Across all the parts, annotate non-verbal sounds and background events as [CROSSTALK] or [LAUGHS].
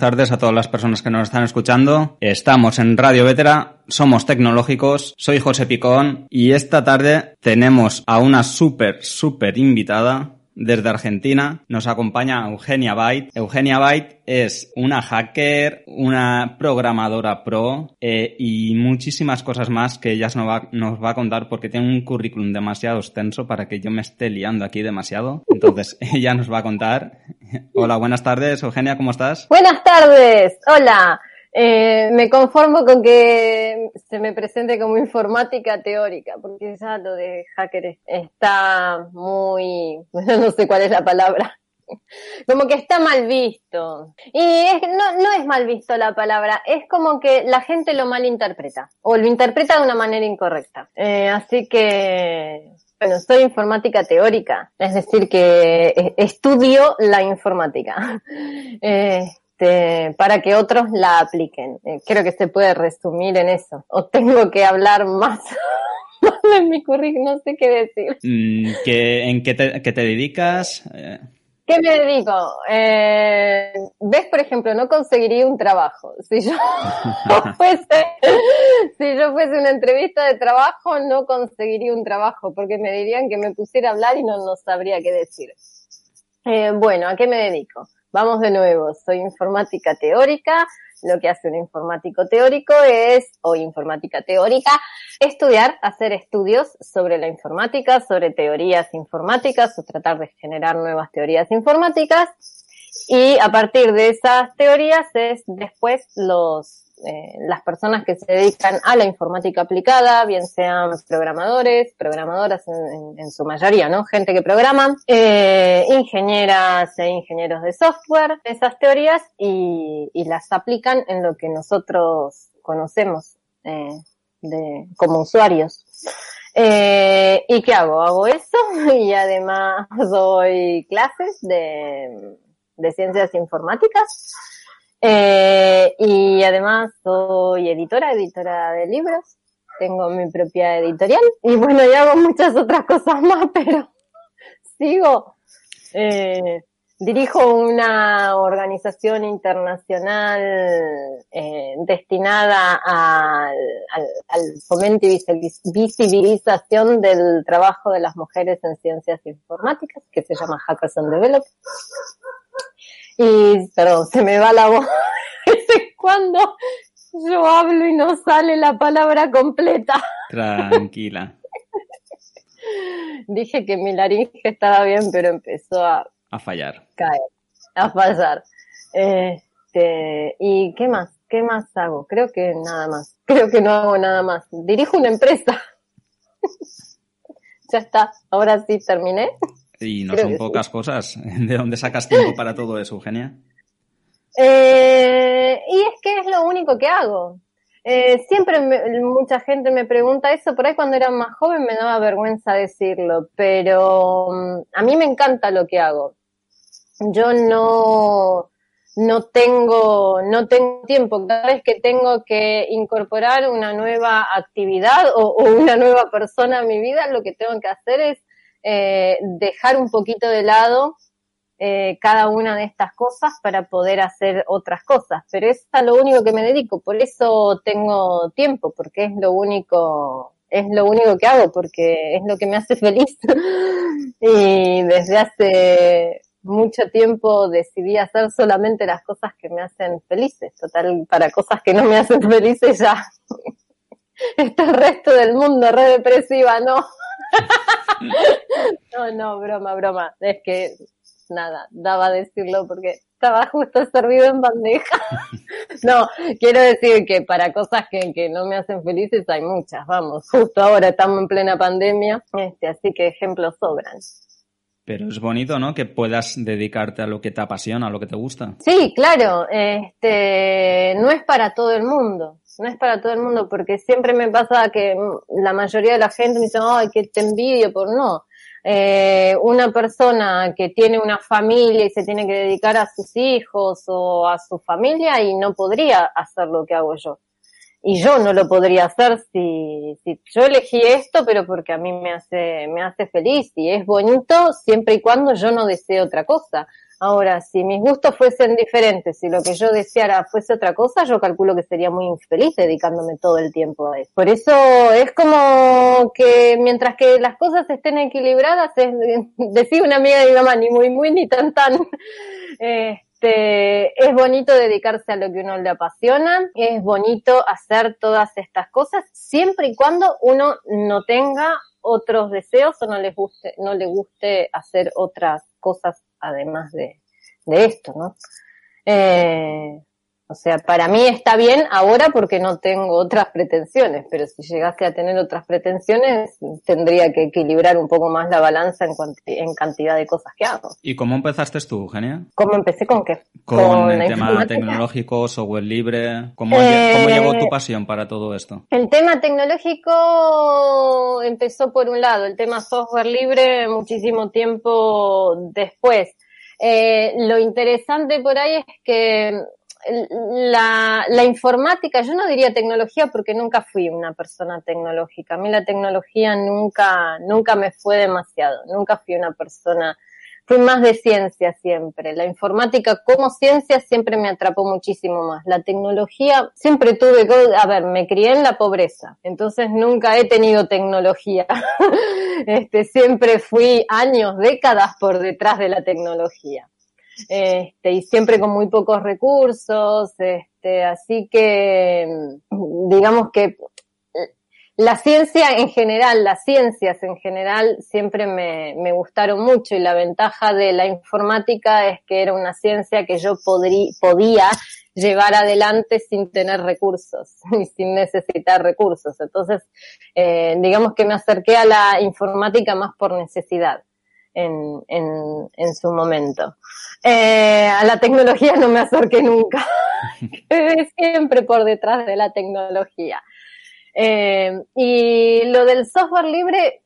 Tardes a todas las personas que nos están escuchando. Estamos en Radio Vetera, somos tecnológicos, soy José Picón y esta tarde tenemos a una súper, súper invitada desde Argentina nos acompaña Eugenia Byte. Eugenia Byte es una hacker, una programadora pro eh, y muchísimas cosas más que ella nos va, nos va a contar porque tiene un currículum demasiado extenso para que yo me esté liando aquí demasiado. Entonces, [LAUGHS] ella nos va a contar. Hola, buenas tardes, Eugenia, ¿cómo estás? Buenas tardes, hola. Eh, me conformo con que se me presente como informática teórica, porque ya lo de hacker está muy, [LAUGHS] no sé cuál es la palabra, [LAUGHS] como que está mal visto. Y es, no, no es mal visto la palabra, es como que la gente lo malinterpreta, o lo interpreta de una manera incorrecta. Eh, así que, bueno, soy informática teórica, es decir, que eh, estudio la informática. [LAUGHS] Eh, este, para que otros la apliquen. Eh, creo que se puede resumir en eso. O tengo que hablar más. [LAUGHS] de mi currículum, no sé qué decir. Mm, ¿En qué te, dedicas? Eh, ¿Qué me dedico? Eh, ¿Ves, por ejemplo, no conseguiría un trabajo? Si yo [LAUGHS] [LAUGHS] fuese, si yo fuese una entrevista de trabajo, no conseguiría un trabajo, porque me dirían que me pusiera a hablar y no, no sabría qué decir. bueno, ¿a qué me dedico? Vamos de nuevo, soy informática teórica. Lo que hace un informático teórico es, o informática teórica, estudiar, hacer estudios sobre la informática, sobre teorías informáticas o tratar de generar nuevas teorías informáticas. Y a partir de esas teorías es después los eh, las personas que se dedican a la informática aplicada, bien sean programadores, programadoras en, su mayoría, ¿no? Gente que programa, eh, ingenieras e ingenieros de software, esas teorías y, las aplican en lo que nosotros conocemos eh, como usuarios. ¿Y qué hago? Hago eso [LAUGHS] y además doy clases de ciencias informáticas eh, y además soy editora, editora de libros. Tengo mi propia editorial. Y bueno, y hago muchas otras cosas [LAUGHS] más, pero sigo. Eh, dirijo una organización internacional eh, destinada al, al, fomento y visibilización del trabajo de las mujeres en ciencias informáticas, que se llama Hackers and Develop. Y, perdón, se me va la voz. [LAUGHS] cuando yo hablo y no sale la palabra completa. Tranquila. [LAUGHS] Dije que mi laringe estaba bien, pero empezó a... A fallar. Caer, a fallar. Este, ¿y qué más? ¿Qué más hago? Creo que nada más. Creo que no hago nada más. Dirijo una empresa. [LAUGHS] ya está. Ahora sí terminé. Y no son pocas cosas. [LAUGHS] ¿De dónde sacas tiempo para todo eso, Eugenia? Eh, y es que es lo único que hago. Eh, siempre mucha gente me pregunta eso, por ahí cuando era más joven me daba vergüenza decirlo, pero mm, a mí me encanta lo que hago. Yo no, no tengo, no tengo tiempo. Cada vez que tengo que incorporar una nueva actividad o, o una nueva persona a mi vida, lo que tengo que hacer es eh, dejar un poquito de lado eh, cada una de estas cosas para poder hacer otras cosas. Pero es a lo único que me dedico, por eso tengo tiempo, porque es lo único, es lo único que hago, porque es lo que me hace [LAUGHS] feliz. y desde hace mucho tiempo decidí hacer solamente las cosas que me hacen felices. Total, para cosas que no me hacen felices ya. [LAUGHS] Este resto del mundo re depresiva, no. [LAUGHS] no, no, broma, broma. Es que nada, daba a decirlo porque estaba justo servido en bandeja. [LAUGHS] no, quiero decir que para cosas que, que, no me hacen felices hay muchas, vamos, justo ahora estamos en plena pandemia, este, así que ejemplos sobran. Pero es bonito, ¿no? Que puedas dedicarte a lo que te apasiona, a lo que te gusta. Sí, claro, este, no es para todo el mundo no es para todo el mundo, porque siempre me pasa que la mayoría de la gente me dice, ay, que te envidio por no. Eh, una persona que tiene una familia y se tiene que dedicar a sus hijos o a su familia y no podría hacer lo que hago yo. y yo no lo podría hacer si, si yo elegí esto, pero porque a mí me hace, me hace feliz y es bonito siempre y cuando yo no desee otra cosa. Ahora, si mis gustos fuesen diferentes, si lo que yo deseara fuese otra cosa, yo calculo que sería muy infeliz dedicándome todo el tiempo a eso. Por eso es como que mientras que las cosas estén equilibradas, es, [LAUGHS] decía una amiga de mi mamá, ni muy muy ni tan tan, [LAUGHS] este, es bonito dedicarse a lo que uno le apasiona, es bonito hacer todas estas cosas, siempre y cuando uno no tenga otros deseos o no les guste, no le guste hacer otras cosas además de, de esto, ¿no? Eh, o sea, para mí está bien ahora porque no tengo otras pretensiones, pero si llegase a tener otras pretensiones, tendría que equilibrar un poco más la balanza en, en cantidad de cosas que hago. ¿Y cómo empezaste tú, Genia? ¿Cómo empecé con qué? Con, el tema tecnológico, software libre. ¿Cómo, ¿Cómo llegó tu eh, pasión para todo esto? El tema tecnológico empezó por un lado, el tema software libre muchísimo tiempo después. Eh, lo interesante por ahí es que la, la, informática, yo no diría tecnología porque nunca fui una persona tecnológica. A mí la tecnología nunca, nunca me fue demasiado. Nunca fui una persona, fui más de ciencia siempre. La informática como ciencia siempre me atrapó muchísimo más. La tecnología siempre tuve, a ver, me crié en la pobreza. Entonces nunca he tenido tecnología. [LAUGHS] este, siempre fui años, décadas por detrás de la tecnología este, y siempre con muy pocos recursos, este, así que digamos que la ciencia en general, las ciencias en general siempre me, me, gustaron mucho y la ventaja de la informática es que era una ciencia que yo podría, podía llevar adelante sin tener recursos [LAUGHS] y sin necesitar recursos. Entonces, eh, digamos que me acerqué a la informática más por necesidad en, en, en su momento. Eh, a la tecnología no me acerqué nunca, [LAUGHS] siempre por detrás de la tecnología. Eh, y lo del software libre,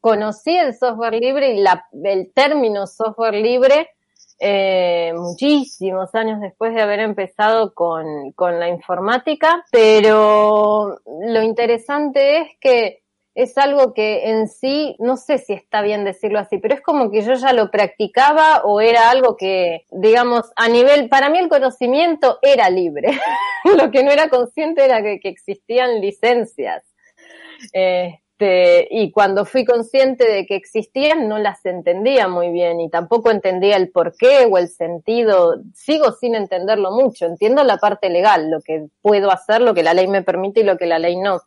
conocí el software libre y la, el término software libre eh, muchísimos años después de haber empezado con, con la informática, pero lo interesante es que es algo que en sí, no sé si está bien decirlo así, pero es como que yo ya lo practicaba o era algo que, digamos, a nivel, para mí el conocimiento era libre. [LAUGHS] lo que no era consciente era que, existían licencias. Este, y cuando fui consciente de que existían, no las entendía muy bien y tampoco entendía el porqué o el sentido. Sigo sin entenderlo mucho. Entiendo la parte legal, lo que puedo hacer, lo que la ley me permite y lo que la ley no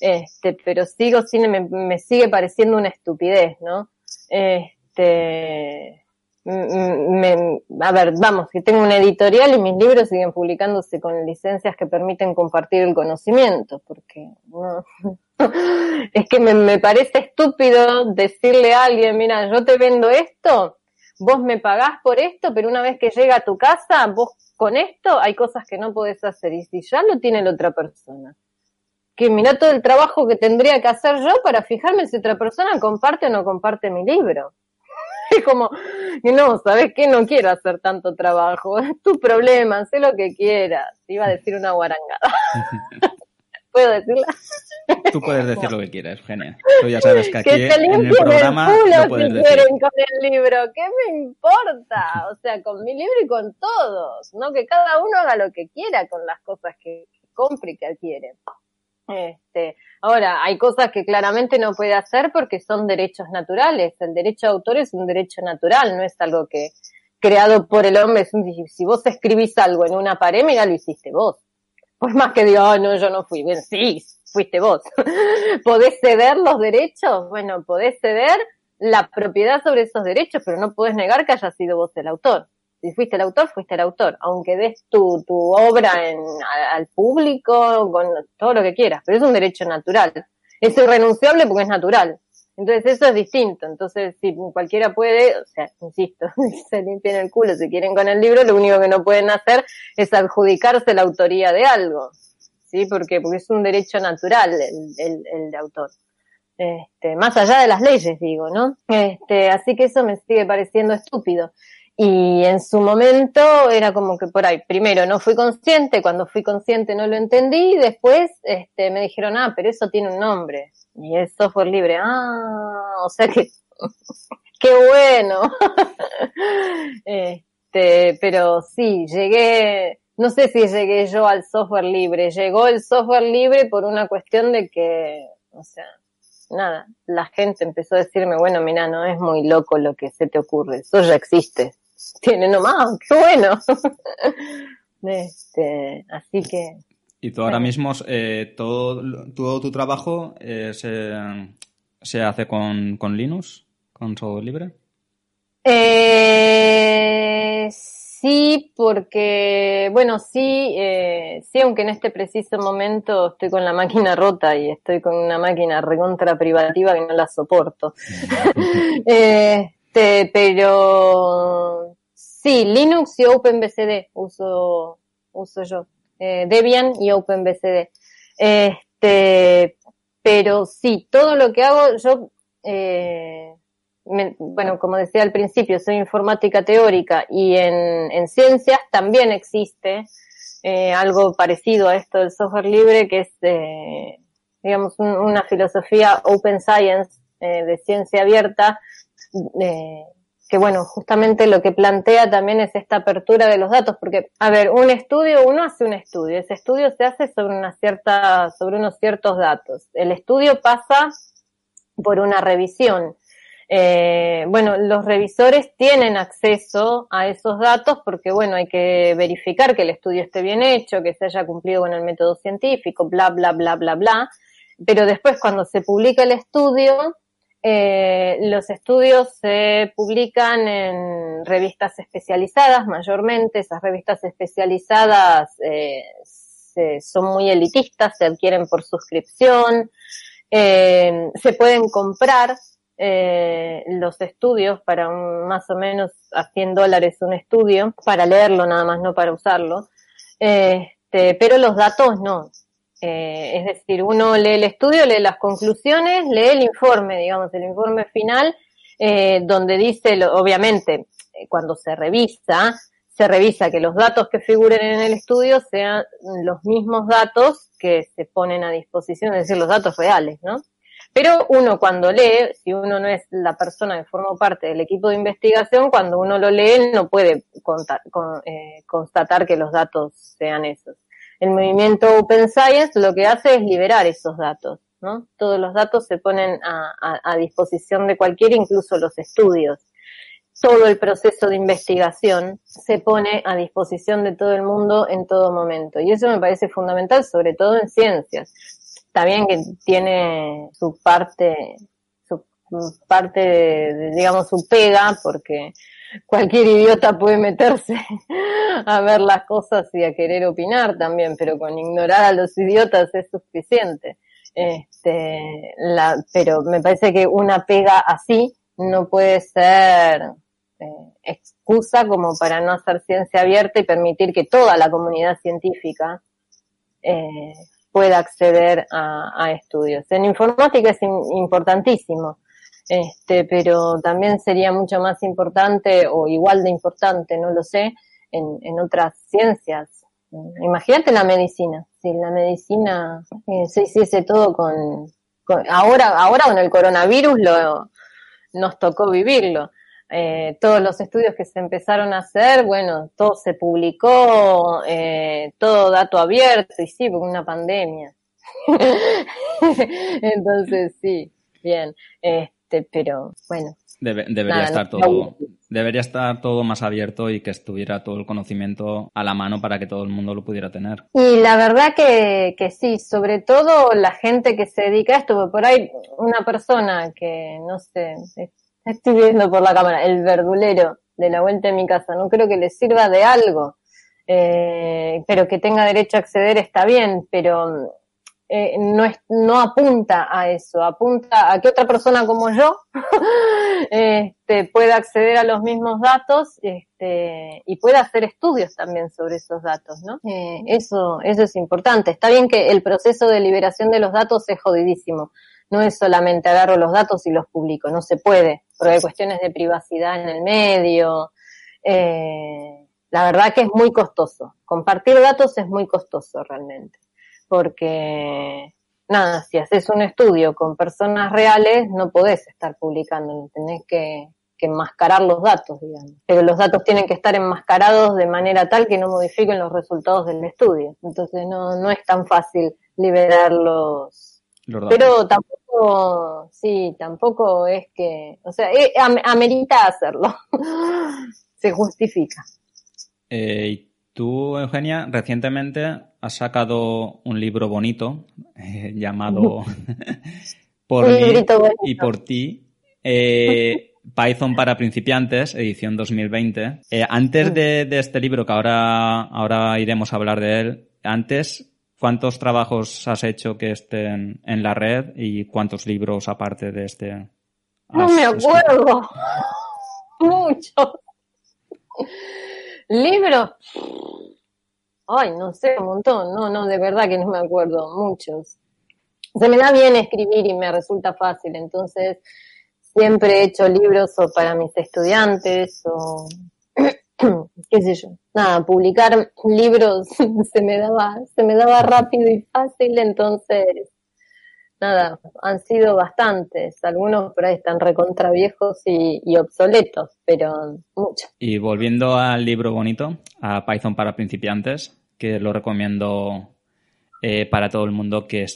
este, pero sigo sin, me, sigue pareciendo una estupidez, ¿no? Este, me, a ver, vamos, que tengo una editorial y mis libros siguen publicándose con licencias que permiten compartir el conocimiento, porque no, [LAUGHS] es que me, me parece estúpido decirle a alguien, mira, yo te vendo esto, vos me pagás por esto, pero una vez que llega a tu casa, vos con esto hay cosas que no podés hacer, y si ya lo tiene la otra persona que mira todo el trabajo que tendría que hacer yo para fijarme si otra persona comparte o no comparte mi libro. [LAUGHS] Es como, no, ¿sabes qué? No quiero hacer tanto trabajo. [LAUGHS] Es tu problema, sé lo que quieras. Iba a decir una guarangada. [LAUGHS] ¿Puedo decirla? Tú puedes decir lo que quieras, Eugenia. Tú ya sabes que aquí en el programa el no puedes si quieren con el libro. ¿Qué me importa? O sea, con mi libro y con todos. ¿No? Que cada uno haga lo que quiera con las cosas que compre y que adquiere. Este, ahora, hay cosas que claramente no puede hacer porque son derechos naturales. El derecho de autor es un derecho natural, no es algo que creado por el hombre. si vos escribís algo en una pared, mira, lo hiciste vos. Por más que diga, oh, no, yo no fui. Bien, sí, fuiste vos. [LAUGHS] ¿Podés ceder los derechos? Bueno, podés ceder la propiedad sobre esos derechos, pero no podés negar que haya sido vos el autor. Si fuiste el autor, fuiste el autor, aunque des tu, tu obra en, al público, con todo lo que quieras, pero es un derecho natural. Es irrenunciable porque es natural. Entonces eso es distinto. Entonces, si cualquiera puede, o sea, insisto, [LAUGHS] se limpian el culo si quieren con el libro, lo único que no pueden hacer es adjudicarse la autoría de algo. ¿Sí? Porque, porque es un derecho natural el, el, el de autor. Este, más allá de las leyes, digo, ¿no? Este, así que eso me sigue pareciendo estúpido. Y en su momento era como que por ahí, primero no fui consciente, cuando fui consciente no lo entendí, y después este, me dijeron, ah, pero eso tiene un nombre, y es software libre. Ah, o sea que, [LAUGHS] qué bueno. [LAUGHS] este, pero sí, llegué, no sé si llegué yo al software libre, llegó el software libre por una cuestión de que, o sea, nada, la gente empezó a decirme, bueno, mira, no es muy loco lo que se te ocurre, eso ya existe tiene nomás, qué bueno. [LAUGHS] este, así que. ¿Y tú ahora mismo, eh, todo, todo tu trabajo eh, se, se, hace con, con, Linux, con software libre? Eh, sí, porque, bueno, sí, eh, sí, aunque en este preciso momento estoy con la máquina rota y estoy con una máquina recontra privativa que no la soporto. [LAUGHS] este, pero Sí, Linux y OpenBCD uso, uso yo. Eh, Debian y OpenBCD. Este, pero sí, todo lo que hago, yo, eh, bueno, como decía al principio, soy informática teórica y en, en ciencias también existe eh, algo parecido a esto del software libre, que es, eh, digamos, una filosofía open science, eh, de ciencia abierta, eh, que bueno, justamente lo que plantea también es esta apertura de los datos, porque, a ver, un estudio, uno hace un estudio, ese estudio se hace sobre una cierta, sobre unos ciertos datos. El estudio pasa por una revisión. Eh, bueno, los revisores tienen acceso a esos datos porque, bueno, hay que verificar que el estudio esté bien hecho, que se haya cumplido con el método científico, bla, bla, bla, bla, bla. Pero después, cuando se publica el estudio, eh, los estudios se publican en revistas especializadas mayormente. Esas revistas especializadas eh, son muy elitistas, se adquieren por suscripción. Eh, se pueden comprar eh, los estudios para más o menos a 100 dólares un estudio, para leerlo nada más, no para usarlo. Este, pero los datos no. Eh, es decir, uno lee el estudio, lee las conclusiones, lee el informe, digamos, el informe final, eh, donde dice, obviamente, eh, cuando se revisa, se revisa que los datos que figuren en el estudio sean los mismos datos que se ponen a disposición, es decir, los datos reales, ¿no? Pero uno cuando lee, si uno no es la persona que forma parte del equipo de investigación, cuando uno lo lee no puede constatar que los datos sean esos. El movimiento Open Science lo que hace es liberar esos datos, ¿no? Todos los datos se ponen a, disposición de cualquiera, incluso los estudios. Todo el proceso de investigación se pone a disposición de todo el mundo en todo momento. Y eso me parece fundamental, sobre todo en ciencias. Está bien que tiene su parte, su parte, digamos, su pega, porque cualquier idiota puede meterse a ver las cosas y a querer opinar también, pero con ignorar a los idiotas es suficiente. Este, la, pero me parece que una pega así no puede ser eh, excusa como para no hacer ciencia abierta y permitir que toda la comunidad científica eh, pueda acceder a, a, estudios. En informática es importantísimo este, pero también sería mucho más importante o igual de importante, no lo sé, en, en otras ciencias. Imagínate la medicina, si la medicina eh, se hiciese todo con, ahora, ahora con el coronavirus lo, nos tocó vivirlo. Eh, todos los estudios que se empezaron a hacer, bueno, todo se publicó, eh, todo dato abierto, y sí, porque una pandemia. [LAUGHS] Entonces, sí, bien. Eh, este, pero bueno. debería estar todo, debería estar todo más abierto y que estuviera todo el conocimiento a la mano para que todo el mundo lo pudiera tener. Y la verdad que, que sí, sobre todo la gente que se dedica a esto, por ahí una persona que, no sé, estoy viendo por la cámara, el verdulero de la vuelta de mi casa, no creo que le sirva de algo. Eh, pero que tenga derecho a acceder está bien, pero eh, no, es, no apunta a eso, apunta a que otra persona como yo [LAUGHS] este, pueda acceder a los mismos datos este, y pueda hacer estudios también sobre esos datos, ¿no? Eh, eso, eso es importante. Está bien que el proceso de liberación de los datos es jodidísimo. No es solamente agarro los datos y los publico, no se puede, porque hay cuestiones de privacidad en el medio, eh, la verdad que es muy costoso. Compartir datos es muy costoso realmente, porque nada, si haces un estudio con personas reales, no podés estar publicando, tenés que, enmascarar los datos, digamos. Pero los datos tienen que estar enmascarados de manera tal que no modifiquen los resultados del estudio. Entonces no, no es tan fácil liberar los, Pero tampoco, sí, tampoco es que, o sea, eh, amerita hacerlo. [LAUGHS] Se justifica. Eh, Tú, Eugenia, recientemente has sacado un libro bonito eh, llamado [LAUGHS] Por mí y por ti. Eh, Python para principiantes, edición 2020. Eh, antes de, este libro, que ahora, ahora iremos a hablar de él, antes, ¿cuántos trabajos has hecho que estén en la red y cuántos libros aparte de este? No me acuerdo. [LAUGHS] Muchos. Libros. Ay, no sé, un montón. No, no, de verdad que no me acuerdo. Muchos. Se me da bien escribir y me resulta fácil. Entonces, siempre he hecho libros o para mis estudiantes o [CLEARS THROAT] qué sé yo. Nada, publicar libros [LAUGHS] se me daba, se me daba rápido y fácil. Entonces, nada, han sido bastantes. Algunos por ahí están recontra viejos y, obsoletos, pero muchos. Y volviendo al libro bonito, a Python para principiantes, que lo recomiendo eh, para todo el mundo que,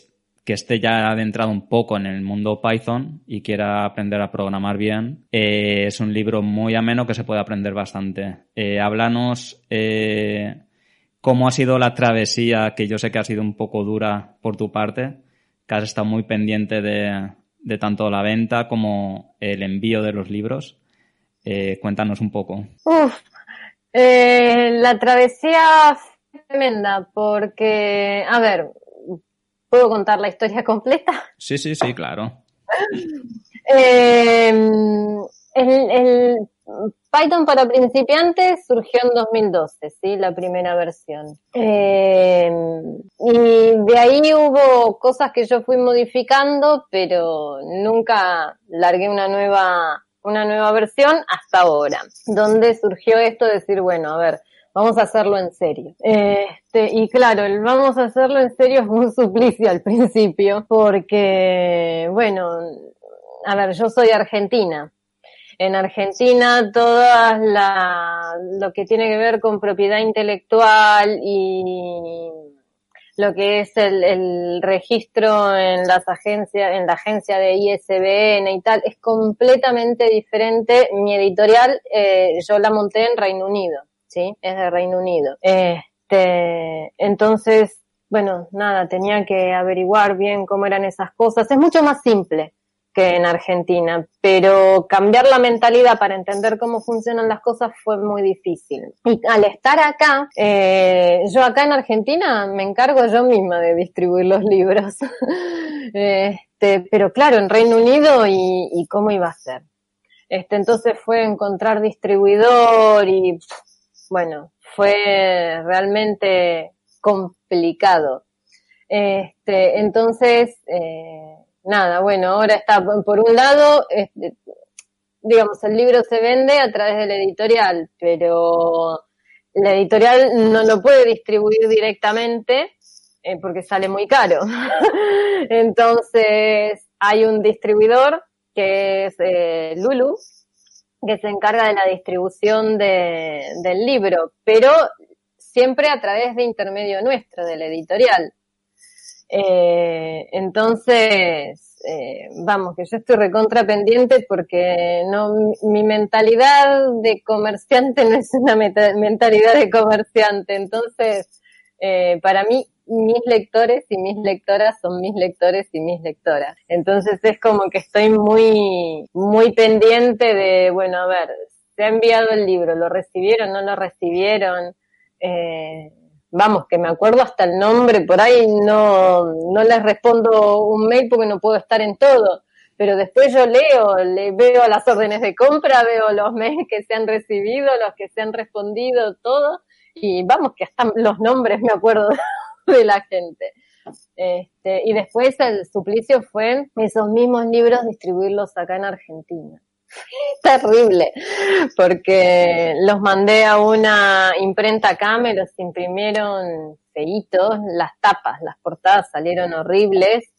esté ya adentrado un poco en el mundo Python y quiera aprender a programar bien. Eh, es un libro muy ameno que se puede aprender bastante. Eh, háblanos cómo ha sido la travesía, que yo sé que ha sido un poco dura por tu parte que has estado muy pendiente de, tanto la venta como el envío de los libros. Eh, cuéntanos un poco. Eh, la travesía tremenda porque, a ver, ¿puedo contar la historia [LAUGHS] completa? Sí, sí, sí, claro. [LAUGHS] Eh, el, Python para principiantes surgió en 2012, ¿sí? La primera versión. Eh, y de ahí hubo cosas que yo fui modificando, pero nunca largué una nueva, una nueva versión hasta ahora, donde surgió esto de decir, bueno, a ver, vamos a hacerlo en serio. Este, y claro, el vamos a hacerlo en serio fue un suplicio al principio, porque, bueno, a ver, yo soy argentina, en Argentina todas lo que tiene que ver con propiedad intelectual y lo que es el, registro en las agencias, en la agencia de ISBN y tal, es completamente diferente. Mi editorial, eh, yo la monté en Reino Unido, ¿sí? Es de Reino Unido. Este, entonces, bueno, nada, tenía que averiguar bien cómo eran esas cosas. Es mucho más simple que en Argentina, pero cambiar la mentalidad para entender cómo funcionan las cosas fue muy difícil. Y al estar acá, eh, yo acá en Argentina me encargo yo misma de distribuir los libros. [LAUGHS] este, pero claro, en Reino Unido y, cómo iba a ser. Este, entonces fue encontrar distribuidor y bueno, fue realmente complicado. Este, entonces, eh, nada, bueno, ahora está, por un lado, este, digamos, el libro se vende a través de la editorial, pero la editorial no lo puede distribuir directamente eh, porque sale muy caro. [LAUGHS] Entonces, hay un distribuidor que es eh, Lulu, que se encarga de la distribución de, del libro, pero siempre a través de intermedio nuestro, de la editorial. Eh, entonces, eh, vamos, que yo estoy recontra pendiente porque no, mi mentalidad de comerciante [LAUGHS] no es una mentalidad de comerciante. Entonces, eh, para mí, mis lectores y mis lectoras son mis lectores y mis lectoras. Entonces es como que estoy muy, muy pendiente de, bueno, a ver, se ha enviado el libro, ¿lo recibieron, no lo recibieron? Eh, vamos, que me acuerdo hasta el nombre, por ahí no, no les respondo un mail porque no puedo estar en todo, pero después yo leo, le veo las órdenes de compra, veo los mails que se han recibido, los que se han respondido, todo, y vamos, que hasta los nombres me acuerdo [LAUGHS] de la gente. Este, y después el suplicio fue esos mismos libros distribuirlos acá en Argentina. [LAUGHS] terrible, porque los mandé a una imprenta acá, me los imprimieron feitos, las tapas, las portadas salieron horribles,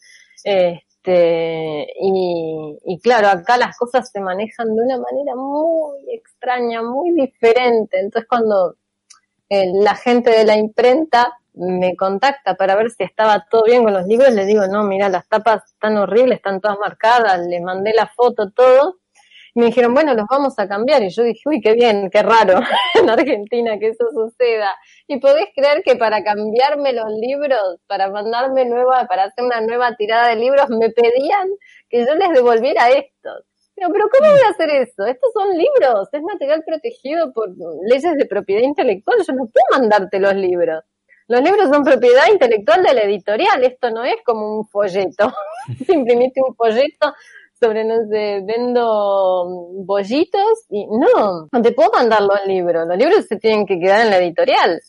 este, y, claro, acá las cosas se manejan de una manera muy extraña, muy diferente, entonces cuando eh, la gente de la imprenta me contacta para ver si estaba todo bien con los libros, le digo, no, mira, las tapas están horribles, están todas marcadas, le mandé la foto, todo, me dijeron, bueno, los vamos a cambiar. Y yo dije, uy, qué bien, qué raro [LAUGHS] en Argentina que eso suceda. Y podés creer que para cambiarme los libros, para mandarme nueva, para hacer una nueva tirada de libros, me pedían que yo les devolviera estos. Pero, pero ¿cómo voy a hacer eso? Estos son libros, es material protegido por leyes de propiedad intelectual. Yo no puedo mandarte los libros. Los libros son propiedad intelectual de la editorial, esto no es como un folleto. [LAUGHS] si imprimiste un folleto sobre, no sé, vendo bollitos y no, no te puedo mandar los libros, los libros se tienen que quedar en la editorial.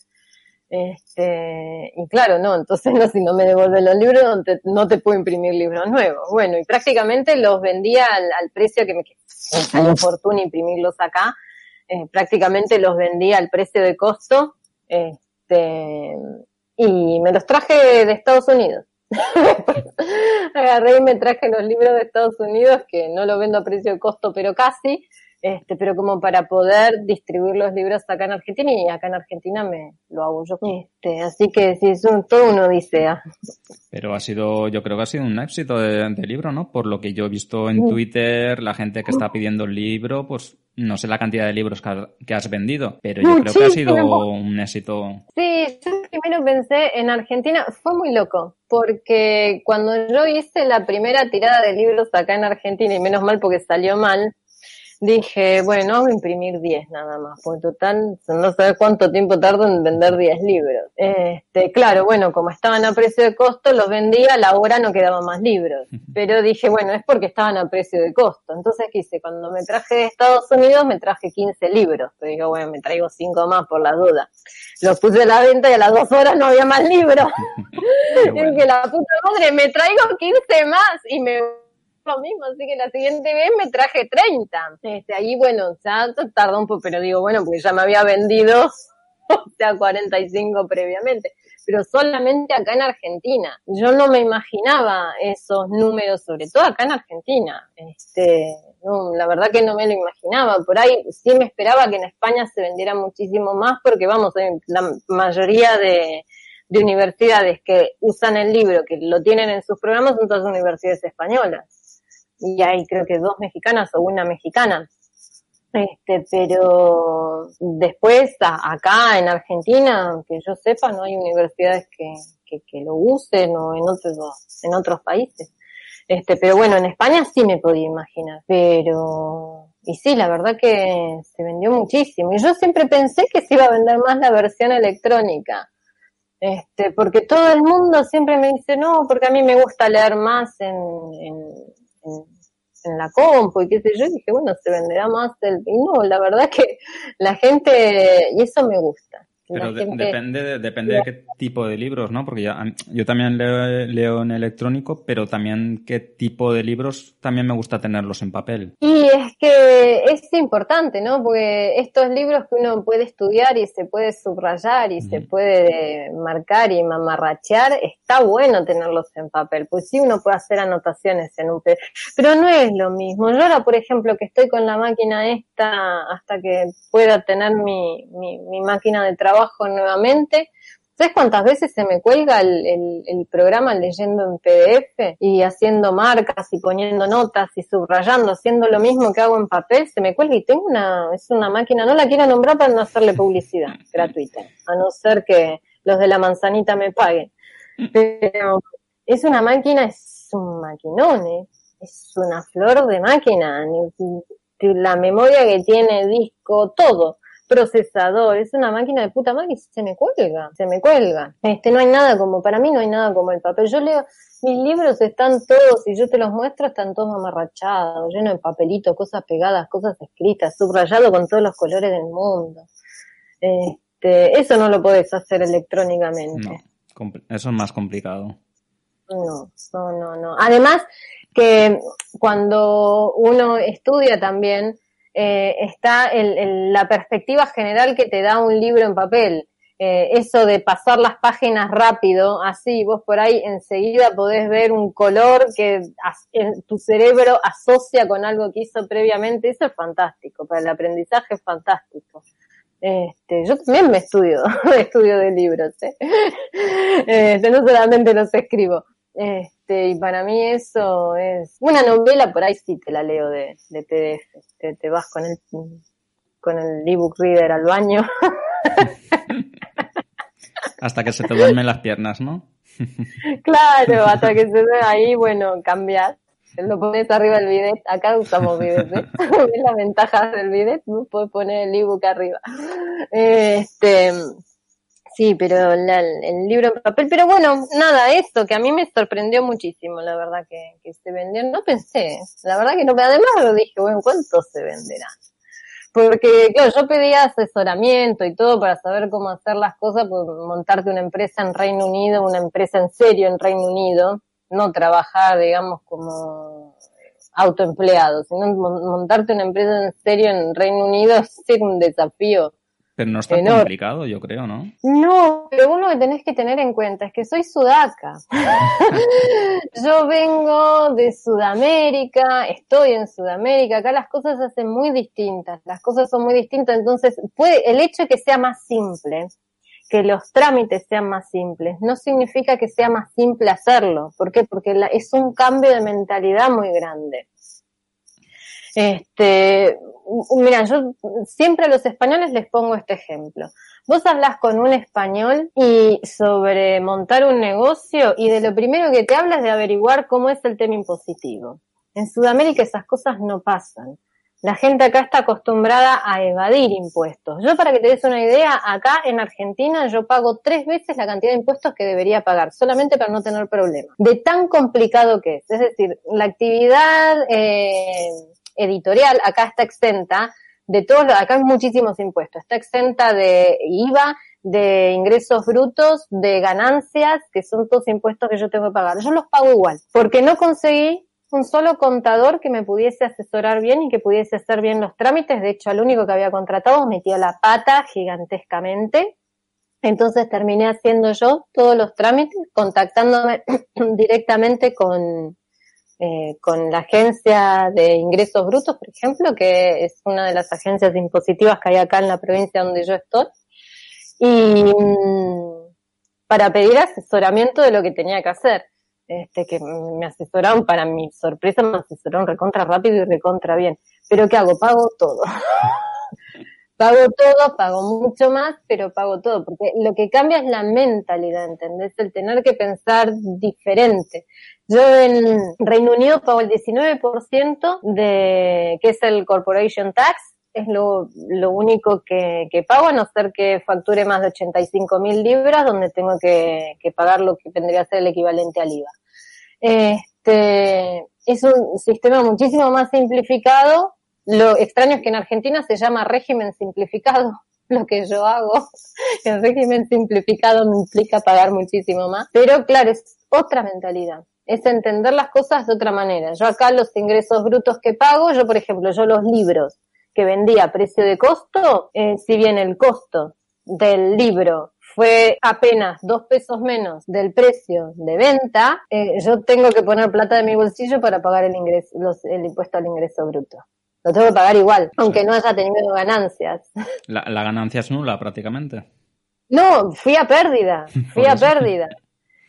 Este, y claro, no, entonces [LAUGHS] no, si no me devuelven los libros, no te, puedo imprimir libros nuevos. Bueno, y prácticamente los vendía al, precio que me salió fortuna imprimirlos acá, eh, prácticamente los vendía al precio de costo, este, y me los traje de Estados Unidos. Agarré y me traje los libros de Estados Unidos, que no lo vendo a precio de costo, pero casi, este, pero como para poder distribuir los libros acá en Argentina y acá en Argentina me lo hago yo. Este, así que sí, es un, todo una odisea. Pero ha sido, yo creo que ha sido un éxito de, de libro, ¿no? Por lo que yo he visto en Twitter, la gente que está pidiendo el libro, pues no sé la cantidad de libros que has, que has vendido, pero yo creo que ha sido un éxito. Sí, yo primero pensé en Argentina, fue muy loco, porque cuando yo hice la primera tirada de libros acá en Argentina, y menos mal porque salió mal, dije, bueno, voy a imprimir 10 nada más, porque total, no sabes cuánto tiempo tardo en vender 10 libros. Este, claro, bueno, como estaban a precio de costo, los vendía, a la hora no quedaban más libros. Pero dije, bueno, es porque estaban a precio de costo. Entonces quise, cuando me traje de Estados Unidos, me traje 15 libros. Pero digo, bueno, me traigo 5 más por la duda. Los puse a la venta y a las dos horas no había más libros. [LAUGHS] [LAUGHS] bueno. Dije, la puta madre, me traigo 15 más y me lo mismo, así que la siguiente vez me traje 30. Este, ahí, bueno, ya tardó un poco, pero digo, bueno, porque ya me había vendido, [LAUGHS] o sea, 45 previamente, pero solamente acá en Argentina. Yo no me imaginaba esos números, sobre todo acá en Argentina. Este, no, la verdad que no me lo imaginaba. Por ahí sí me esperaba que en España se vendiera muchísimo más, porque vamos, la mayoría de, de universidades que usan el libro, que lo tienen en sus programas, son todas universidades españolas y hay creo que dos mexicanas o una mexicana. Este, pero después acá en Argentina, que yo sepa, no hay universidades que, que, lo usen o en otros, en otros países. Este, pero bueno, en España sí me podía imaginar, pero, y sí, la verdad que se vendió muchísimo. Y yo siempre pensé que se iba a vender más la versión electrónica. Este, porque todo el mundo siempre me dice, no, porque a mí me gusta leer más en en, la compu y qué sé yo, y dije, bueno, se venderá más el... Y no, la verdad [LAUGHS] que la gente, y eso me gusta. Pero de, gente... depende, de, depende de qué tipo de libros, ¿no? Porque ya, yo también leo, leo, en electrónico, pero también qué tipo de libros también me gusta tenerlos en papel. Y es que es importante, ¿no? Porque estos libros que uno puede estudiar y se puede subrayar y mm. se puede marcar y mamarrachear, está bueno tenerlos en papel. Pues sí, uno puede hacer anotaciones en un pero no es lo mismo. Yo ahora, por ejemplo, que estoy con la máquina esta hasta que pueda tener mi, mi, mi máquina de trabajo, trabajo nuevamente. ¿Sabes cuántas veces se me cuelga el, el, el, programa leyendo en PDF y haciendo marcas y poniendo notas y subrayando, haciendo lo mismo que hago en papel? Se me cuelga y tengo una, es una máquina, no la quiero nombrar para no hacerle publicidad [LAUGHS] gratuita, a no ser que los de la manzanita me paguen. Pero es una máquina, es un maquinón, ¿eh? es una flor de máquina. La memoria que tiene, disco, todo procesador, es una máquina de puta madre y se me cuelga, se me cuelga. Este, no hay nada como, para mí no hay nada como el papel. Yo leo, mis libros están todos, y yo te los muestro, están todos amarrachados, llenos de papelito, cosas pegadas, cosas escritas, subrayado con todos los colores del mundo. Este, eso no lo podés hacer electrónicamente. No, eso es más complicado. No, no, no, no. Además, que cuando uno estudia también, eh, está el, la perspectiva general que te da un libro en papel. Eh, eso de pasar las páginas rápido, así vos por ahí enseguida podés ver un color que en tu cerebro asocia con algo que hizo previamente, eso es fantástico, para el aprendizaje es fantástico. Este, yo también me estudio, [LAUGHS] estudio de libros, ¿eh? [LAUGHS] este, no solamente los escribo. Este, y para mí eso es una novela, por ahí sí te la leo de, de PDF. Te, te vas con el con el ebook reader al baño. [LAUGHS] hasta que se te duermen las piernas, ¿no? [LAUGHS] claro, hasta que se duerme ahí, bueno, cambias lo pones arriba del bidet, acá usamos bidet, ¿eh? [LAUGHS] ¿ves la ventaja del bidet? Puedes poner el ebook arriba. Este, sí, pero el libro en papel, pero bueno, nada, esto que a mí me sorprendió muchísimo, la verdad que, que se vendió, no pensé, la verdad que no, además lo dije, bueno, ¿cuánto se venderá? Porque, claro, yo pedía asesoramiento y todo para saber cómo hacer las cosas, pues montarte una empresa en Reino Unido, una empresa en serio en Reino Unido, no trabajar, digamos, como autoempleado, sino montarte una empresa en serio en Reino Unido [LAUGHS] es un desafío. Pero no es tan complicado, yo creo, ¿no? No, pero uno que tenés que tener en cuenta es que soy sudaca. [LAUGHS] yo vengo de Sudamérica, estoy en Sudamérica, acá las cosas se hacen muy distintas, las cosas son muy distintas, entonces puede, el hecho de que sea más simple, que los trámites sean más simples, no significa que sea más simple hacerlo. ¿Por qué? Porque es un cambio de mentalidad muy grande. Este, mira, yo siempre a los españoles les pongo este ejemplo. Vos hablas con un español y sobre montar un negocio y de lo primero que te hablas de averiguar cómo es el tema impositivo. En Sudamérica esas cosas no pasan. La gente acá está acostumbrada a evadir impuestos. Yo para que te des una idea, acá en Argentina yo pago tres veces la cantidad de impuestos que debería pagar, solamente para no tener problemas. De tan complicado que es. Es decir, la actividad eh, editorial acá está exenta de todos, acá hay muchísimos impuestos. Está exenta de IVA, de ingresos brutos, de ganancias, que son todos impuestos que yo tengo que pagar. Yo los pago igual, porque no conseguí un solo contador que me pudiese asesorar bien y que pudiese hacer bien los trámites. De hecho, al único que había contratado metió la pata gigantescamente. Entonces terminé haciendo yo todos los trámites, contactándome [CLEARS THROAT] directamente con, eh, con la agencia de ingresos brutos, por ejemplo, que es una de las agencias impositivas que hay acá en la provincia donde yo estoy. Y mm, para pedir asesoramiento de lo que tenía que hacer este, que me asesoraron, para mi sorpresa me asesoraron recontra rápido y recontra bien. Pero ¿qué hago? Pago todo. [LAUGHS] pago todo, pago mucho más, pero pago todo, porque lo que cambia es la mentalidad, ¿entendés? El tener que pensar diferente. Yo en Reino Unido pago el 19% de, que es el Corporation Tax, es lo, único que, pago, a no ser que facture más de 85 mil libras, donde tengo que, que, pagar lo que tendría que ser el equivalente al IVA. Este, es un sistema muchísimo más simplificado. Lo extraño es que en Argentina se llama régimen simplificado, [LAUGHS] lo que yo hago. [LAUGHS] El régimen simplificado me implica pagar muchísimo más. Pero claro, es otra mentalidad es entender las cosas de otra manera. Yo acá los ingresos brutos que pago, yo por ejemplo, yo los libros que vendía a precio de costo, eh, si bien el costo del libro fue apenas dos pesos menos del precio de venta, eh, yo tengo que poner plata de mi bolsillo para pagar el ingreso, el impuesto al ingreso bruto. Lo tengo que pagar igual, aunque no haya tenido ganancias. La, la ganancia es nula prácticamente. No, fui a pérdida, [LAUGHS] fui a pérdida.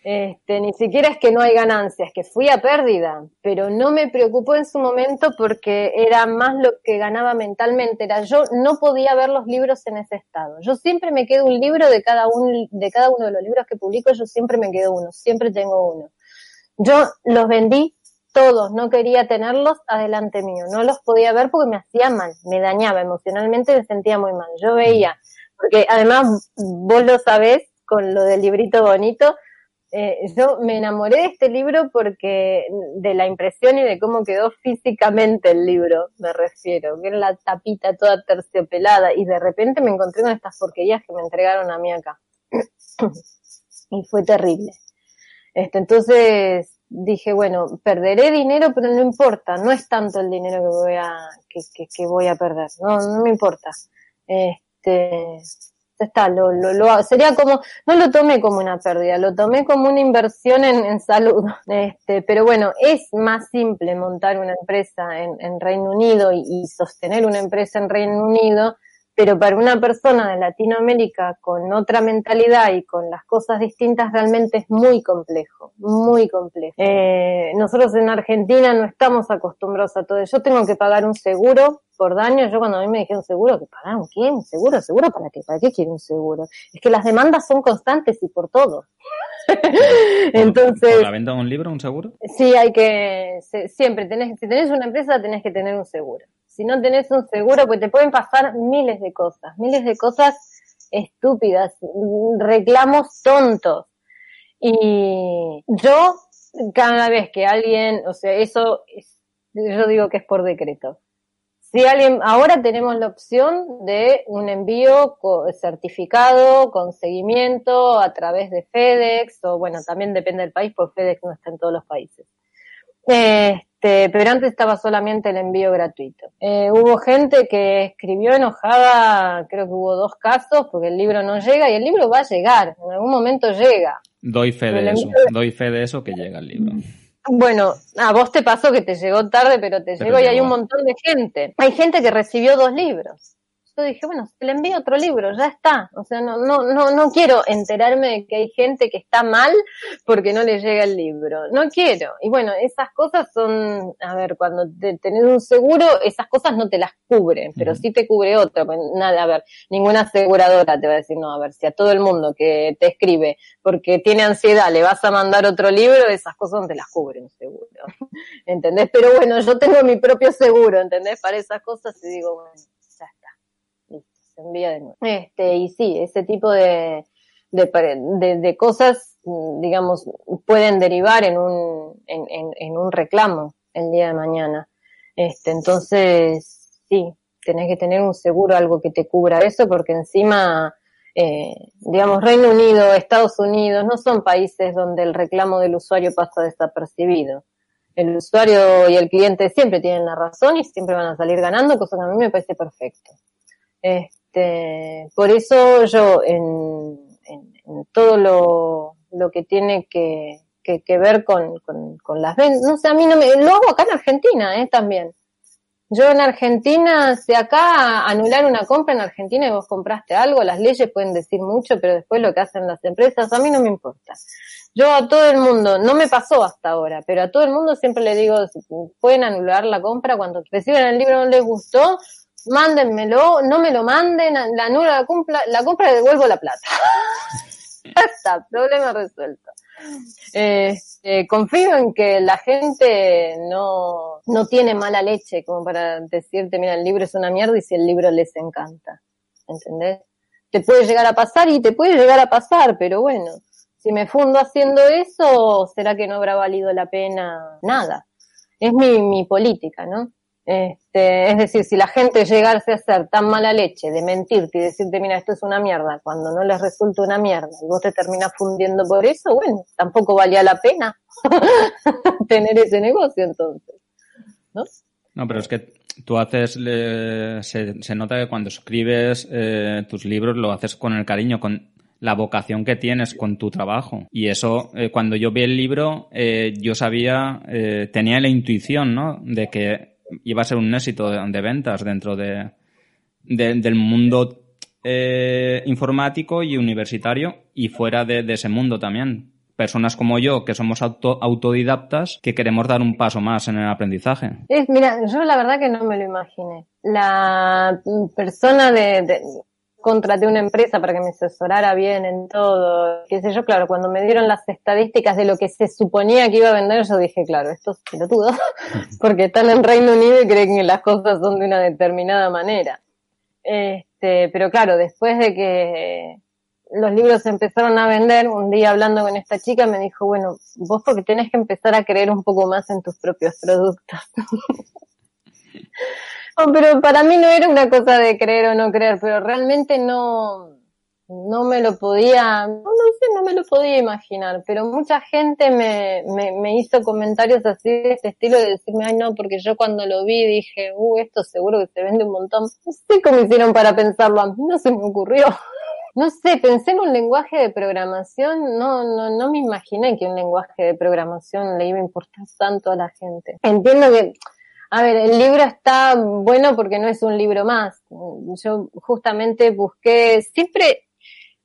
Este, ni siquiera es que no hay ganancias, que fui a pérdida, pero no me preocupó en su momento porque era más lo que ganaba mentalmente. Era yo no podía ver los libros en ese estado. Yo siempre me quedo un libro de cada uno, de cada uno de los libros que publico, yo siempre me quedo uno, siempre tengo uno. Yo los vendí todos, no quería tenerlos adelante mío, no los podía ver porque me hacía mal, me dañaba emocionalmente, me sentía muy mal. Yo veía, porque además vos lo sabés con lo del librito bonito, eh, yo me enamoré de este libro porque de la impresión y de cómo quedó físicamente el libro, me refiero, que era la tapita toda terciopelada y de repente me encontré con estas porquerías que me entregaron a mí acá. [CLEARS THROAT] y fue terrible. Este, entonces, dije, bueno, perderé dinero, pero no importa, no es tanto el dinero que voy a, que, que, voy a perder, no, no me importa. Este, está, lo, lo, lo, sería como, no lo tomé como una pérdida, lo tomé como una inversión en, en salud. [LAUGHS] Este, pero bueno, es más simple montar una empresa en, en Reino Unido y, y, sostener una empresa en Reino Unido pero para una persona de Latinoamérica con otra mentalidad y con las cosas distintas realmente es muy complejo, muy complejo. Eh, nosotros en Argentina no estamos acostumbrados a todo. Yo tengo que pagar un seguro por daño. Yo cuando a mí me dijeron seguro, que pagar un qué? ¿Un seguro? ¿Seguro para qué? ¿Para qué quiere un seguro? Es que las demandas son constantes y por todo. [LAUGHS] Entonces. ¿Por la venta de un libro, un seguro? Sí, hay que, siempre tenés, si tenés una empresa tenés que tener un seguro si no tenés un seguro, pues te pueden pasar miles de cosas, miles de cosas estúpidas, reclamos tontos. Y yo, cada vez que alguien, o sea, eso, yo digo que es por decreto. Si alguien, ahora tenemos la opción de un envío certificado, con seguimiento, a través de FedEx, o bueno, también depende del país, porque FedEx no está en todos los países. Este, pero antes estaba solamente el envío gratuito. Eh, hubo gente que escribió enojada, creo que hubo dos casos, porque el libro no llega y el libro va a llegar, en algún momento llega. Doy fe de eso, doy fe de eso que llega el libro. Bueno, a vos te pasó que te llegó tarde, pero te llegó y hay un montón de gente. Hay gente que recibió dos libros yo dije, bueno, se le envío otro libro, ya está. O sea, no, no, no, no quiero enterarme de que hay gente que está mal porque no le llega el libro. No quiero. Y bueno, esas cosas son, a ver, cuando te, tenés un seguro, esas cosas no te las cubren, pero sí te cubre otro. Pues nada, a ver, ninguna aseguradora te va a decir, no, a ver, si a todo el mundo que te escribe porque tiene ansiedad le vas a mandar otro libro, esas cosas no te las cubren seguro. [LAUGHS] ¿Entendés? Pero bueno, yo tengo mi propio seguro, ¿entendés? Para esas cosas y digo, bueno envía de nuevo. Este, y sí, ese tipo de, de, de, cosas, digamos, pueden derivar en un, en, en, un reclamo el día de mañana. Este, entonces, sí, tenés que tener un seguro, algo que te cubra eso, porque encima, eh, digamos, Reino Unido, Estados Unidos, no son países donde el reclamo del usuario pasa desapercibido. El usuario y el cliente siempre tienen la razón y siempre van a salir ganando, cosa que a mí me parece perfecto. Este, por eso yo en, todo lo, que tiene que, ver con, las ventas, no sé, a mí no me, lo hago acá en Argentina, eh, también. Yo en Argentina, si acá anular una compra en Argentina y vos compraste algo, las leyes pueden decir mucho, pero después lo que hacen las empresas, a mí no me importa. Yo a todo el mundo, no me pasó hasta ahora, pero a todo el mundo siempre le digo, pueden anular la compra cuando reciben el libro no les gustó, mándenmelo, no me lo manden, la nula la compra, la compra devuelvo la plata. [LAUGHS] ya está, problema resuelto. Eh, confío en que la gente no, no tiene mala leche como para decirte, mira, el libro es una mierda y si el libro les encanta. ¿Entendés? Te puede llegar a pasar y te puede llegar a pasar, pero bueno, si me fundo haciendo eso, ¿será que no habrá valido la pena? Nada. Es mi, mi política, ¿no? Este, es decir, si la gente llegase a ser tan mala leche de mentirte y decirte, mira, esto es una mierda, cuando no les resulta una mierda y vos te terminas fundiendo por eso, bueno, tampoco valía la pena [LAUGHS] tener ese negocio entonces. ¿No? No, pero es que tú haces, se, nota que cuando escribes eh, tus libros lo haces con el cariño, con la vocación que tienes con tu trabajo. Y eso, eh, cuando yo vi el libro, eh, yo sabía, tenía la intuición, ¿no? De que iba a ser un éxito de, ventas dentro de, del mundo eh, informático y universitario y fuera de, ese mundo también. Personas como yo, que somos autodidactas, que queremos dar un paso más en el aprendizaje. mira, yo la verdad que no me lo imaginé. La persona de contraté una empresa para que me asesorara bien en todo, qué sé yo, claro, cuando me dieron las estadísticas de lo que se suponía que iba a vender, yo dije, claro, esto es pelotudo, [LAUGHS] porque están en Reino Unido y creen que las cosas son de una determinada manera. Este, pero claro, después de que los libros empezaron a vender, un día hablando con esta chica me dijo, bueno, vos porque tenés que empezar a creer un poco más en tus propios productos. [LAUGHS] pero para mí no era una cosa de creer o no creer, pero realmente no, no me lo podía, no, sé, no me lo podía imaginar, pero mucha gente me, me, me, hizo comentarios así de este estilo de decirme, ay no, porque yo cuando lo vi dije, uh, esto seguro que se vende un montón. No sé cómo hicieron para pensarlo, a no se me ocurrió. [LAUGHS] No sé, pensé en un lenguaje de programación, no, no, no me imaginé que un lenguaje de programación le iba a importar tanto a la gente. Entiendo que, a ver, el libro está bueno porque no es un libro más. Yo justamente busqué, siempre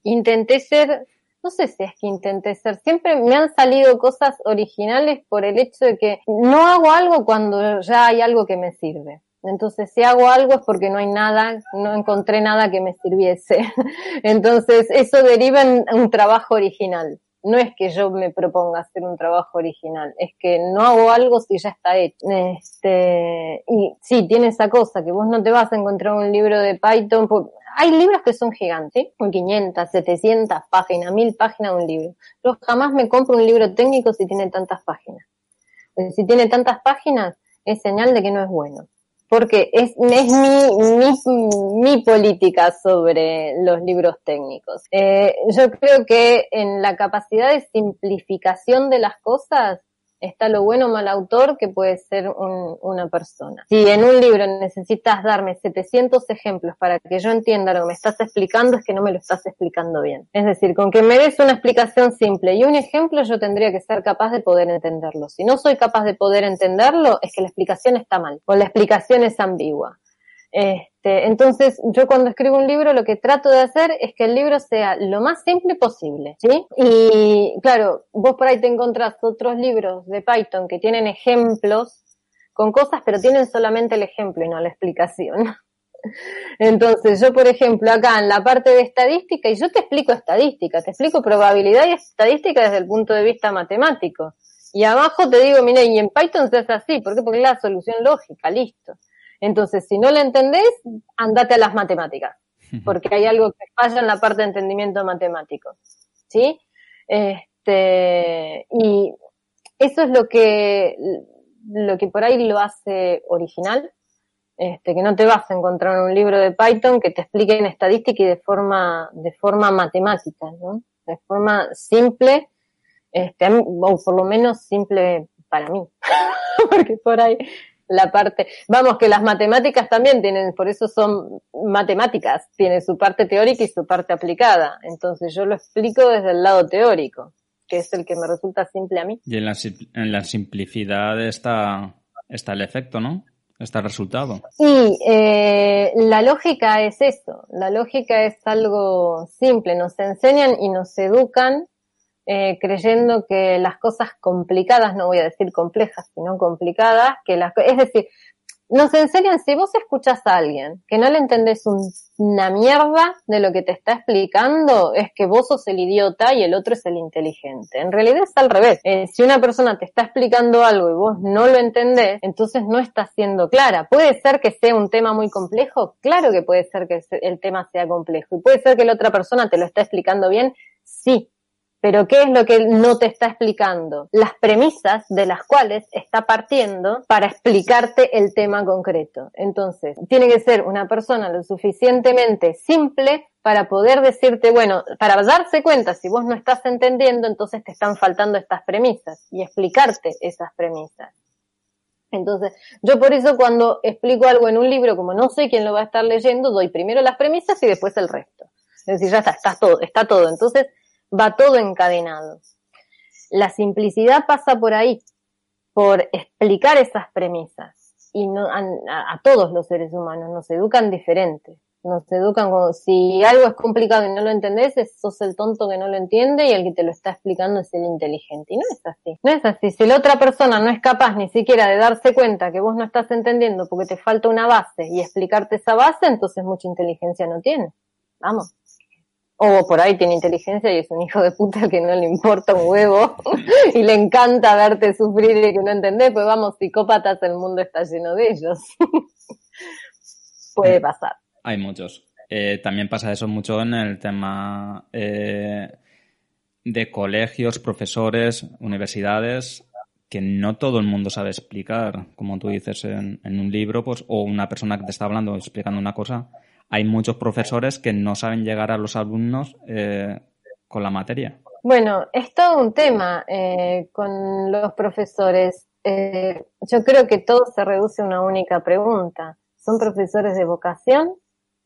intenté ser, no sé si es que intenté ser, siempre me han salido cosas originales por el hecho de que no hago algo cuando ya hay algo que me sirve. Entonces, si hago algo es porque no hay nada, no encontré nada que me sirviese. [LAUGHS] Entonces, eso deriva en un trabajo original. No es que yo me proponga hacer un trabajo original, es que no hago algo si ya está hecho. Este, y sí, tiene esa cosa, que vos no te vas a encontrar un libro de Python, hay libros que son gigantes, con 500, 700 páginas, 1000 páginas de un libro. Yo jamás me compro un libro técnico si tiene tantas páginas. Pues si tiene tantas páginas, es señal de que no es bueno. Porque es, mi, mi, mi política sobre los libros técnicos. Eh, yo creo que en la capacidad de simplificación de las cosas, está lo bueno o mal autor que puede ser una persona. Si en un libro necesitas darme 700 ejemplos para que yo entienda lo que me estás explicando, es que no me lo estás explicando bien. Es decir, con que me des una explicación simple y un ejemplo, yo tendría que ser capaz de poder entenderlo. Si no soy capaz de poder entenderlo, es que la explicación está mal o la explicación es ambigua. Este, entonces, yo cuando escribo un libro lo que trato de hacer es que el libro sea lo más simple posible, ¿sí? Y claro, vos por ahí te encontrás otros libros de Python que tienen ejemplos con cosas, pero tienen solamente el ejemplo y no la explicación. [LAUGHS] Entonces, yo, por ejemplo, acá en la parte de estadística, y yo te explico estadística, te explico probabilidad y estadística desde el punto de vista matemático. Y abajo te digo, mira, y en Python se hace así, ¿por qué? Porque es la solución lógica, listo. Entonces, si no lo entendés, andate a las matemáticas, porque hay algo que falla en la parte de entendimiento matemático. ¿Sí? Este, y eso es lo que, lo que por ahí lo hace original, este, que no te vas a encontrar en un libro de Python que te explique en estadística y de forma, de forma matemática, ¿no? De forma simple, este, o por lo menos simple para mí, [LAUGHS] porque por ahí la parte, vamos, que las matemáticas también tienen, por eso son matemáticas, tienen su parte teórica y su parte aplicada. Entonces yo lo explico desde el lado teórico, que es el que me resulta simple a mí. Y en la, en la simplicidad está, está el efecto, ¿no? Está el resultado. Sí, eh, la lógica es eso, la lógica es algo simple, nos enseñan y nos educan eh, creyendo que las cosas complicadas, no voy a decir complejas, sino complicadas, que las, es decir, nos enseñan, si vos escuchas a alguien que no le entendés una mierda de lo que te está explicando, es que vos sos el idiota y el otro es el inteligente. En realidad es al revés. Eh, si una persona te está explicando algo y vos no lo entendés, entonces no está siendo clara. ¿Puede ser que sea un tema muy complejo? Claro que puede ser que el tema sea complejo. ¿Y puede ser que la otra persona te lo está explicando bien? Sí, pero ¿qué es lo que no te está explicando? Las premisas de las cuales está partiendo para explicarte el tema concreto. Entonces, tiene que ser una persona lo suficientemente simple para poder decirte, bueno, para darse cuenta si vos no estás entendiendo, entonces te están faltando estas premisas y explicarte esas premisas. Entonces, yo por eso cuando explico algo en un libro, como no sé quién lo va a estar leyendo, doy primero las premisas y después el resto. Es decir, ya está, está todo, está todo. Entonces, va todo encadenado. La simplicidad pasa por ahí, por explicar esas premisas. Y no, a, todos los seres humanos nos educan diferente. Nos educan como si algo es complicado y no lo entendés, sos el tonto que no lo entiende y el que te lo está explicando es el inteligente. Y no es así. No es así. Si la otra persona no es capaz ni siquiera de darse cuenta que vos no estás entendiendo porque te falta una base y explicarte esa base, entonces mucha inteligencia no tiene. Vamos o por ahí tiene inteligencia y es un hijo de puta que no le importa un huevo [LAUGHS] y le encanta verte sufrir y que no entendés, pues vamos, psicópatas, el mundo está lleno de ellos. [LAUGHS] Puede mm. pasar. Hay muchos. Eh, también pasa eso mucho en el tema eh, de colegios, profesores, universidades, que no todo el mundo sabe explicar, como tú dices en, en un libro, pues, o una persona que te está hablando explicando una cosa, hay muchos profesores que no saben llegar a los alumnos eh, con la materia. Bueno, es todo un tema eh, con los profesores. Eh, yo creo que todo se reduce a una única pregunta. ¿Son profesores de vocación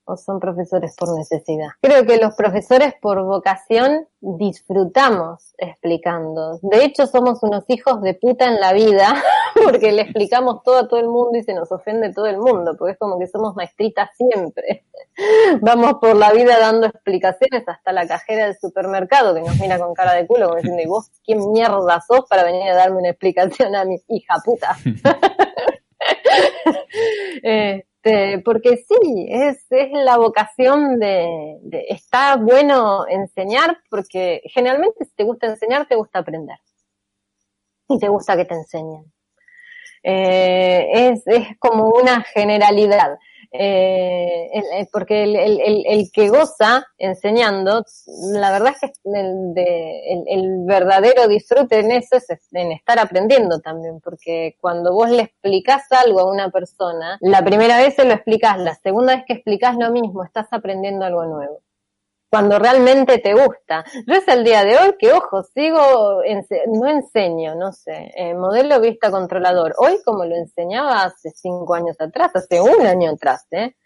o son profesores por necesidad? Creo que los profesores por vocación disfrutamos explicando. De hecho, somos unos hijos de puta en la vida [LAUGHS] porque le explicamos todo a todo el mundo y se nos ofende todo el mundo, porque es como que somos maestritas siempre. [LAUGHS] Vamos por la vida dando explicaciones hasta la cajera del supermercado que nos mira con cara de culo como diciendo, ¿y vos quién mierda sos para venir a darme una explicación a mi hija puta? [LAUGHS] este, porque sí, es, es la vocación de, está bueno enseñar porque generalmente si te gusta enseñar, te gusta aprender. Y te gusta que te enseñen. Eh, es, es como una generalidad. Eh, el, porque el, el, el, que goza enseñando, la verdad es que el, de, verdadero disfrute en eso es en estar aprendiendo también, porque cuando vos le explicás algo a una persona, la primera vez se lo explicás, la segunda vez que explicás lo mismo, estás aprendiendo algo nuevo cuando realmente te gusta. Yo es el día de hoy que, ojo, sigo, no enseño, no sé, eh, modelo vista controlador. Hoy como lo enseñaba hace cinco años atrás, hace un año atrás, ¿eh?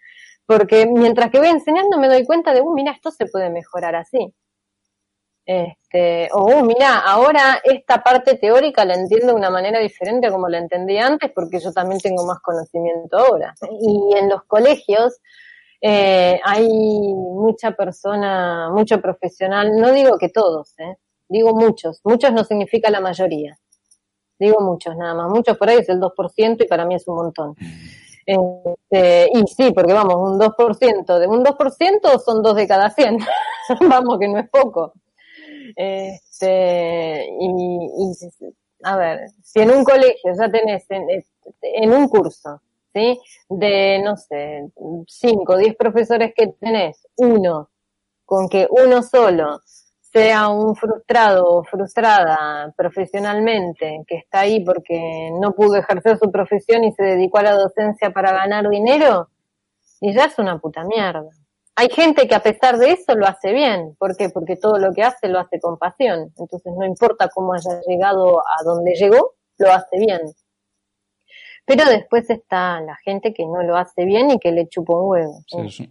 Porque mientras que voy enseñando me doy cuenta de, uh, mira, esto se puede mejorar así. Este, o, uh, mira, ahora esta parte teórica la entiendo de una manera diferente a como la entendí antes porque yo también tengo más conocimiento ahora. Y en los colegios, eh, hay mucha persona, mucho profesional, no digo que todos, eh, digo muchos, muchos no significa la mayoría, digo muchos nada más, muchos por ahí es el 2% y para mí es un montón. Este, y sí, porque vamos, un 2%, de un 2% son dos de cada 100, [LAUGHS] vamos que no es poco. Este, y, y, a ver, si en un colegio ya tenés en, en un curso ¿sí? De, no sé, cinco, diez profesores que tenés, uno, con que uno solo sea un frustrado o frustrada profesionalmente, que está ahí porque no pudo ejercer su profesión y se dedicó a la docencia para ganar dinero, y ya es una puta mierda. Hay gente que a pesar de eso lo hace bien. ¿Por qué? Porque todo lo que hace lo hace con pasión. Entonces no importa cómo haya llegado a donde llegó, lo hace bien. Pero después está la gente que no lo hace bien y que le chupa un huevo.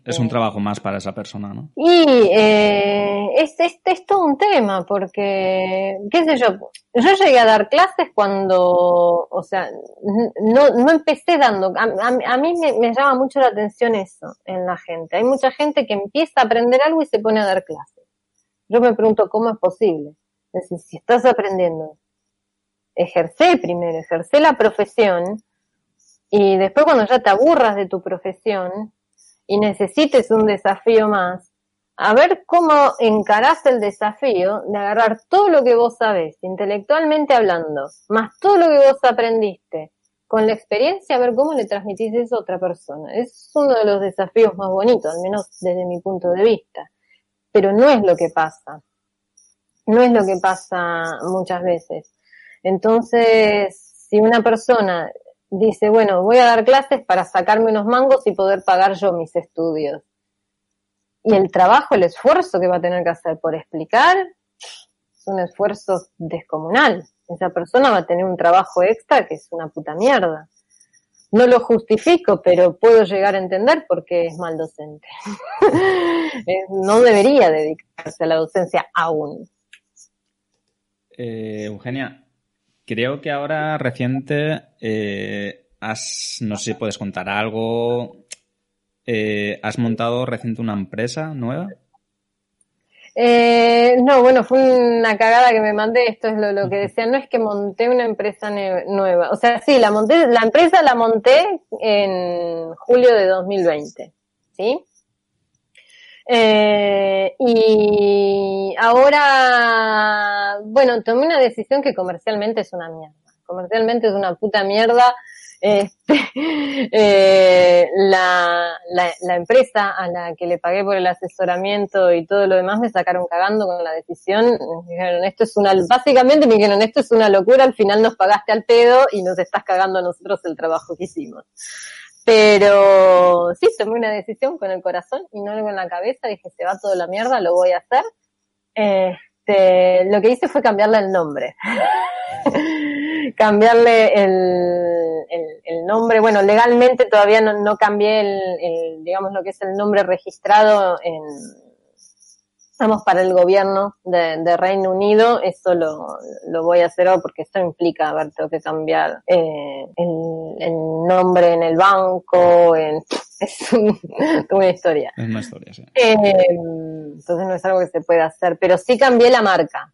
es, un, trabajo más para esa persona, ¿no? Y eh, es, es, es, todo un tema, porque, qué sé yo, yo llegué a dar clases cuando, o sea, no, no empecé dando, a, mí me, me, llama mucho la atención eso en la gente. Hay mucha gente que empieza a aprender algo y se pone a dar clases. Yo me pregunto cómo es posible. Es decir, si estás aprendiendo, ejercé primero, ejercé la profesión, y después cuando ya te aburras de tu profesión y necesites un desafío más, a ver cómo encarás el desafío de agarrar todo lo que vos sabés, intelectualmente hablando, más todo lo que vos aprendiste, con la experiencia, a ver cómo le transmitís eso a otra persona. Es uno de los desafíos más bonitos, al menos desde mi punto de vista. Pero no es lo que pasa. No es lo que pasa muchas veces. Entonces, si una persona dice, bueno, voy a dar clases para sacarme unos mangos y poder pagar yo mis estudios. Y el trabajo, el esfuerzo que va a tener que hacer por explicar, es un esfuerzo descomunal. Esa persona va a tener un trabajo extra que es una puta mierda. No lo justifico, pero puedo llegar a entender por qué es mal docente. [LAUGHS] no debería dedicarse a la docencia aún. Eh, Eugenia, Creo que ahora reciente eh, has, no sé si puedes contar algo, eh, has montado reciente una empresa nueva. Eh, no, bueno, fue una cagada que me mandé, esto es lo, que decía, no es que monté una empresa nueva, o sea, sí, la monté, la empresa la monté en julio de 2020, ¿sí? Eh, y ahora, bueno, tomé una decisión que comercialmente es una mierda. Comercialmente es una puta mierda. Este, [LAUGHS] eh, la, la, la, empresa a la que le pagué por el asesoramiento y todo lo demás me sacaron cagando con la decisión. Me dijeron, esto es una, básicamente me dijeron, esto es una locura, al final nos pagaste al pedo y nos estás cagando a nosotros el trabajo que hicimos. Pero sí, tomé una decisión con el corazón y no con la cabeza. Dije, se va toda la mierda, lo voy a hacer. Este, lo que hice fue cambiarle el nombre. [LAUGHS] cambiarle el, el, nombre. Bueno, legalmente todavía no, no cambié el, digamos, lo que es el nombre registrado en, Estamos para el gobierno de, Reino Unido, eso lo, lo, voy a hacer hoy porque esto implica, a ver, tengo que cambiar eh, el, nombre en el banco, en, [LAUGHS] es una historia. Es una historia, sí. Eh, entonces no es algo que se pueda hacer, pero sí cambié la marca.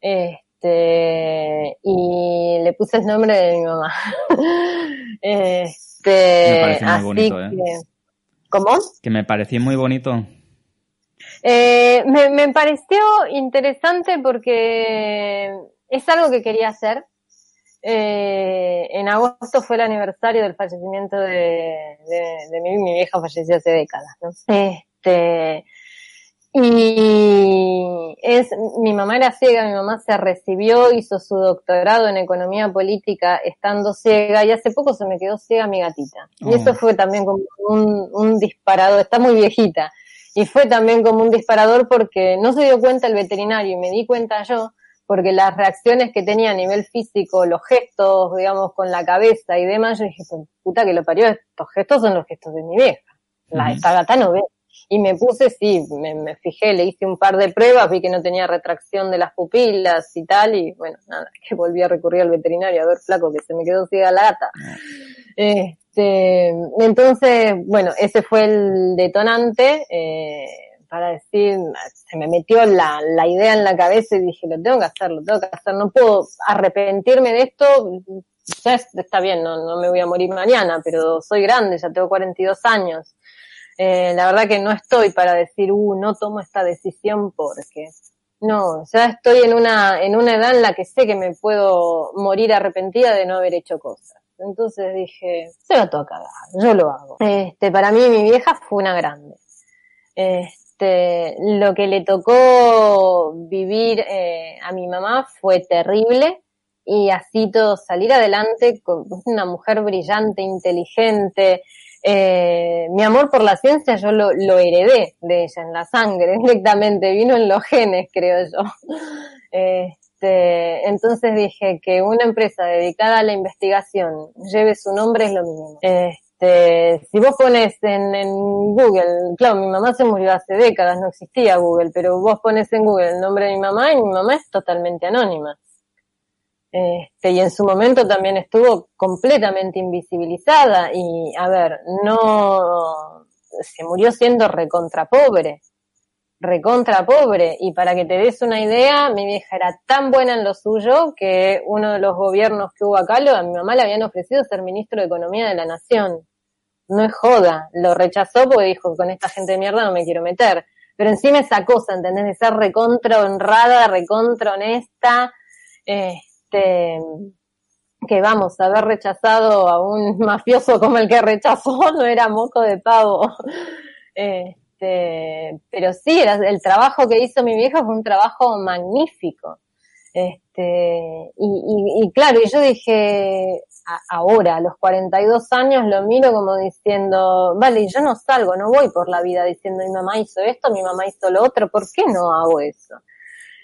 Este, y le puse el nombre de mi mamá. [LAUGHS] este, me pareció muy bonito, ¿eh? ¿Cómo? Que me pareció muy bonito. Eh, me, pareció interesante porque es algo que quería hacer. Eh, en agosto fue el aniversario del fallecimiento de, mi, mi, vieja falleció hace décadas, ¿no? Este, y es, mi mamá era ciega, mi mamá se recibió, hizo su doctorado en economía política estando ciega y hace poco se me quedó ciega mi gatita. Y eso oh. fue también como un, un disparado, está muy viejita y fue también como un disparador porque no se dio cuenta el veterinario y me di cuenta yo porque las reacciones que tenía a nivel físico, los gestos, digamos, con la cabeza y demás, yo dije, puta que lo parió, estos gestos son los gestos de mi vieja. La, Esta gata no ve. Y me puse, sí, me, me, fijé, le hice un par de pruebas, vi que no tenía retracción de las pupilas y tal, y bueno, nada, [LAUGHS] que volví a recurrir al veterinario a ver flaco que se me quedó ciega la gata. Eh, este, entonces, bueno, ese fue el detonante eh, para decir, se me metió la, idea en la cabeza y dije, lo tengo que hacer, lo tengo que hacer, no puedo arrepentirme de esto, ya está bien, no, no me voy a morir mañana, pero soy grande, ya tengo 42 años. Eh, la verdad que no estoy para decir, uh, no tomo esta decisión porque no, ya estoy en una, en una edad en la que sé que me puedo morir arrepentida de no haber hecho cosas. Entonces dije, se va todo a cagar, yo lo hago. Este, para mí mi vieja fue una grande. Este, lo que le tocó vivir eh, a mi mamá fue terrible y así todo salir adelante con una mujer brillante, inteligente. Eh, mi amor por la ciencia yo lo, lo heredé de ella en la sangre [LAUGHS] directamente, vino en los genes creo yo. [LAUGHS] Eh, este, entonces dije que una empresa dedicada a la investigación lleve su nombre es lo mínimo. Este, si vos pones en, en, Google, claro, mi mamá se murió hace décadas, no existía Google, pero vos pones en Google el nombre de mi mamá y mi mamá es totalmente anónima. Este, y en su momento también estuvo completamente invisibilizada y, a ver, no, se murió siendo recontra pobre recontra pobre. Y para que te des una idea, mi vieja era tan buena en lo suyo que uno de los gobiernos que hubo acá, a mi mamá le habían ofrecido ser ministro de Economía de la Nación. No es joda. Lo rechazó porque dijo, con esta gente de mierda no me quiero meter. Pero encima esa cosa, ¿entendés? De ser recontra honrada, recontra honesta, este, que vamos, haber rechazado a un [LAUGHS] mafioso como el que rechazó no era moco de pavo. [LAUGHS] Eh, este, pero sí, el trabajo que hizo mi vieja fue un trabajo magnífico. Este, y, y, claro, y yo dije, ahora, a los 42 años, lo miro como diciendo, vale, yo no salgo, no voy por la vida diciendo mi mamá hizo esto, mi mamá hizo lo otro, ¿por qué no hago eso?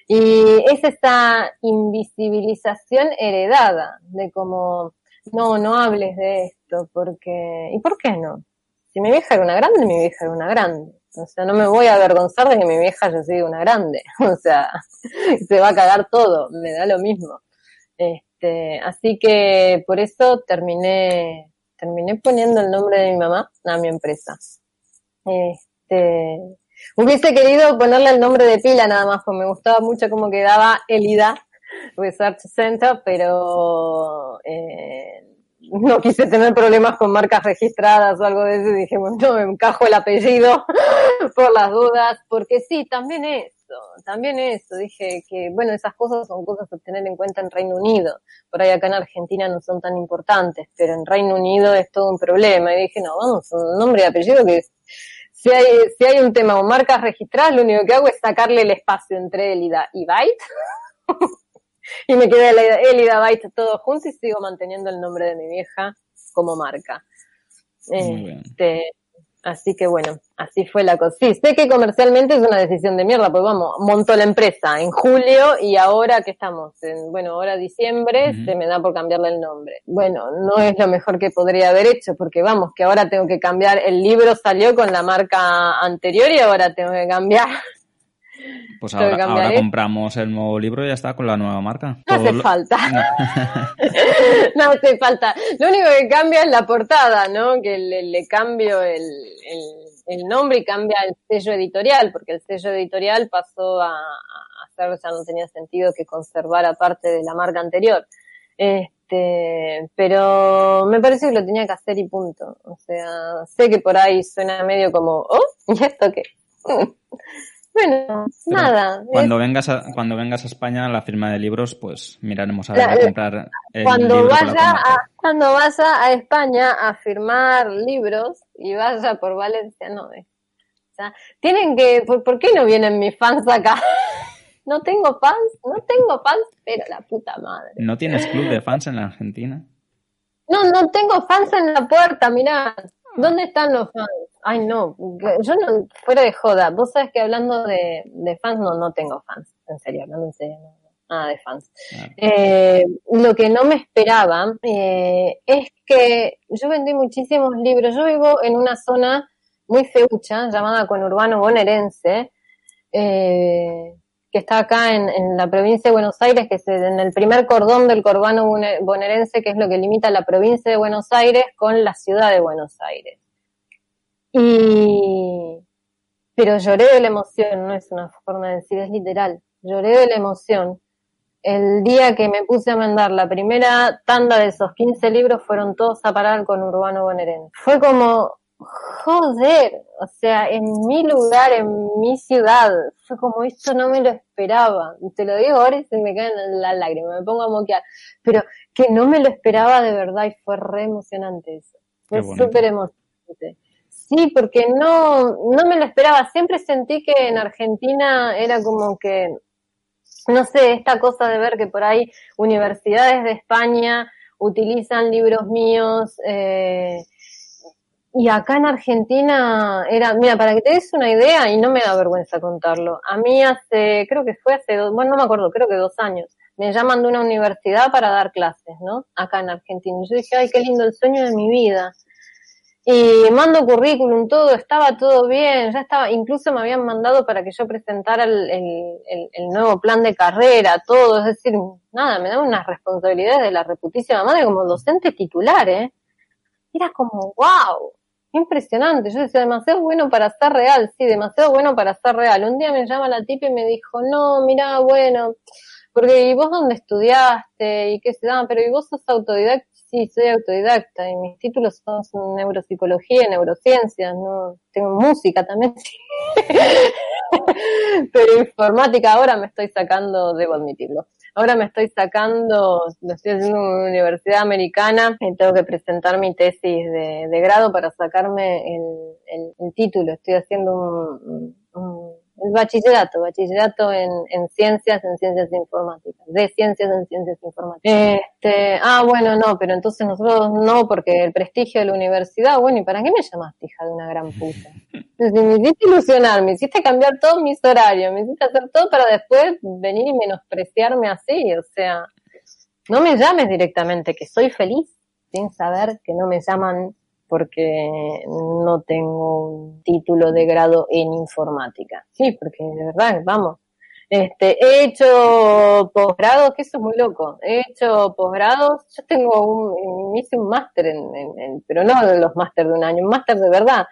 Y es esta invisibilización heredada de como, no, no hables de esto, porque, ¿y por qué no? Si mi vieja era una grande, mi vieja era una grande. O sea, no me voy a avergonzar de que mi vieja haya sido una grande. [LAUGHS] O sea, se va a cagar todo, me da lo mismo. Este, así que por eso terminé, terminé poniendo el nombre de mi mamá a mi empresa. Este, hubiese querido ponerle el nombre de pila nada más, porque me gustaba mucho cómo quedaba Elida Research Center, pero eh, no quise tener problemas con marcas registradas o algo de eso, y dije, bueno, no, me encajo el apellido [LAUGHS] por las dudas, porque sí, también eso, también eso, dije que, bueno, esas cosas son cosas a tener en cuenta en Reino Unido, por ahí acá en Argentina no son tan importantes, pero en Reino Unido es todo un problema, y dije, no, vamos, un nombre y apellido que si hay, si hay un tema o marcas registradas, lo único que hago es sacarle el espacio entre Elida y Byte [LAUGHS] y me quedé Elida Byte todo junto y sigo manteniendo el nombre de mi vieja como marca. Este, así que bueno, así fue la cosa. Sí, sé que comercialmente es una decisión de mierda, pues vamos, montó la empresa en julio y ahora que estamos, en, bueno, ahora diciembre, se me da por cambiarle el nombre. Bueno, no es lo mejor que podría haber hecho, porque vamos, que ahora tengo que cambiar, el libro salió con la marca anterior y ahora tengo que cambiar pues [LAUGHS] ahora, compramos el nuevo libro y ya está con la nueva marca. No hace falta. [LAUGHS] [LAUGHS] No. hace falta. Lo único que cambia es la portada, ¿no? Que le, cambio el, nombre y cambia el sello editorial, porque el sello editorial pasó a, hacer, ya no tenía sentido que conservara parte de la marca anterior. Este, pero me parece que lo tenía que hacer y punto. O sea, sé que por ahí suena medio como, oh, ¿y esto qué? Bueno, nada. Cuando vengas a, cuando vengas a España a la firma de libros, pues miraremos a ver a comprar el cuando vaya a, cuando vas a, España a firmar libros y vaya por Valencia, no eh. O sea, tienen que, ¿por, qué no vienen mis fans acá? [LAUGHS] no tengo fans, no tengo fans, pero la puta madre. ¿No tienes club de fans en la Argentina? No, no tengo fans en la puerta, mirá. ¿Dónde están los fans? Ay, no, yo no, fuera de joda, vos sabes que hablando de, fans, no, no tengo fans, en serio, hablando en serio, nada de fans. Eh, lo que no me esperaba eh, es que yo vendí muchísimos libros, yo vivo en una zona muy feucha llamada conurbano bonaerense, eh, que está acá en, la provincia de Buenos Aires, que es en el primer cordón del corbano bonaerense, que es lo que limita la provincia de Buenos Aires con la ciudad de Buenos Aires. Y, pero lloré de la emoción, no es una forma de decir, es literal. Lloré de la emoción. El día que me puse a mandar la primera tanda de esos 15 libros fueron todos a parar con Urbano Bonaerense. Fue como, joder, o sea, en mi lugar, en mi ciudad, fue como esto no me lo esperaba. Te lo digo ahora y se me caen las lágrimas, me pongo a moquear. Pero que no me lo esperaba de verdad y fue re emocionante eso. Fue súper emocionante. Sí, porque no, no me lo esperaba. Siempre sentí que en Argentina era como que, no sé, esta cosa de ver que por ahí universidades de España utilizan libros míos, eh, y acá en Argentina era, mira, para que te des una idea, y no me da vergüenza contarlo, a mí hace, creo que fue hace dos, bueno, no me acuerdo, creo que dos años, me llaman de una universidad para dar clases, ¿no? Acá en Argentina. Y yo dije, ay, qué lindo el sueño de mi vida. Y mando currículum, todo, estaba todo bien, ya estaba, incluso me habían mandado para que yo presentara el, el, nuevo plan de carrera, todo, es decir, nada, me daban unas responsabilidades de la reputísima madre como docente titular, ¿eh? Era como, wow, impresionante, yo decía, demasiado bueno para ser real, sí, demasiado bueno para ser real. Un día me llama la tipa y me dijo, no, mira, bueno, porque ¿y vos dónde estudiaste? Y qué se llama, pero ¿y vos sos autodidacta? Sí, soy autodidacta y mis títulos son neuropsicología y neurociencias, no tengo música también. [LAUGHS] Pero informática ahora me estoy sacando, debo admitirlo. Ahora me estoy sacando, lo estoy haciendo en una universidad americana y tengo que presentar mi tesis de, grado para sacarme el, título. Estoy haciendo un el bachillerato, bachillerato en, en ciencias, en ciencias informáticas, de ciencias en ciencias informáticas. Este, ah, bueno, no, pero entonces nosotros no, porque el prestigio de la universidad, bueno, ¿y para qué me llamaste hija de una gran puta? [LAUGHS] me hiciste ilusionar, me hiciste cambiar todos mis horarios, me hiciste hacer todo para después venir y menospreciarme así, o sea, no me llames directamente, que soy feliz sin saber que no me llaman porque no tengo un título de grado en informática. Sí, porque de verdad, vamos. Este, he hecho posgrados, que eso es muy loco. He hecho posgrados, yo tengo un, hice un máster en, en, pero no los máster de un año, un máster de verdad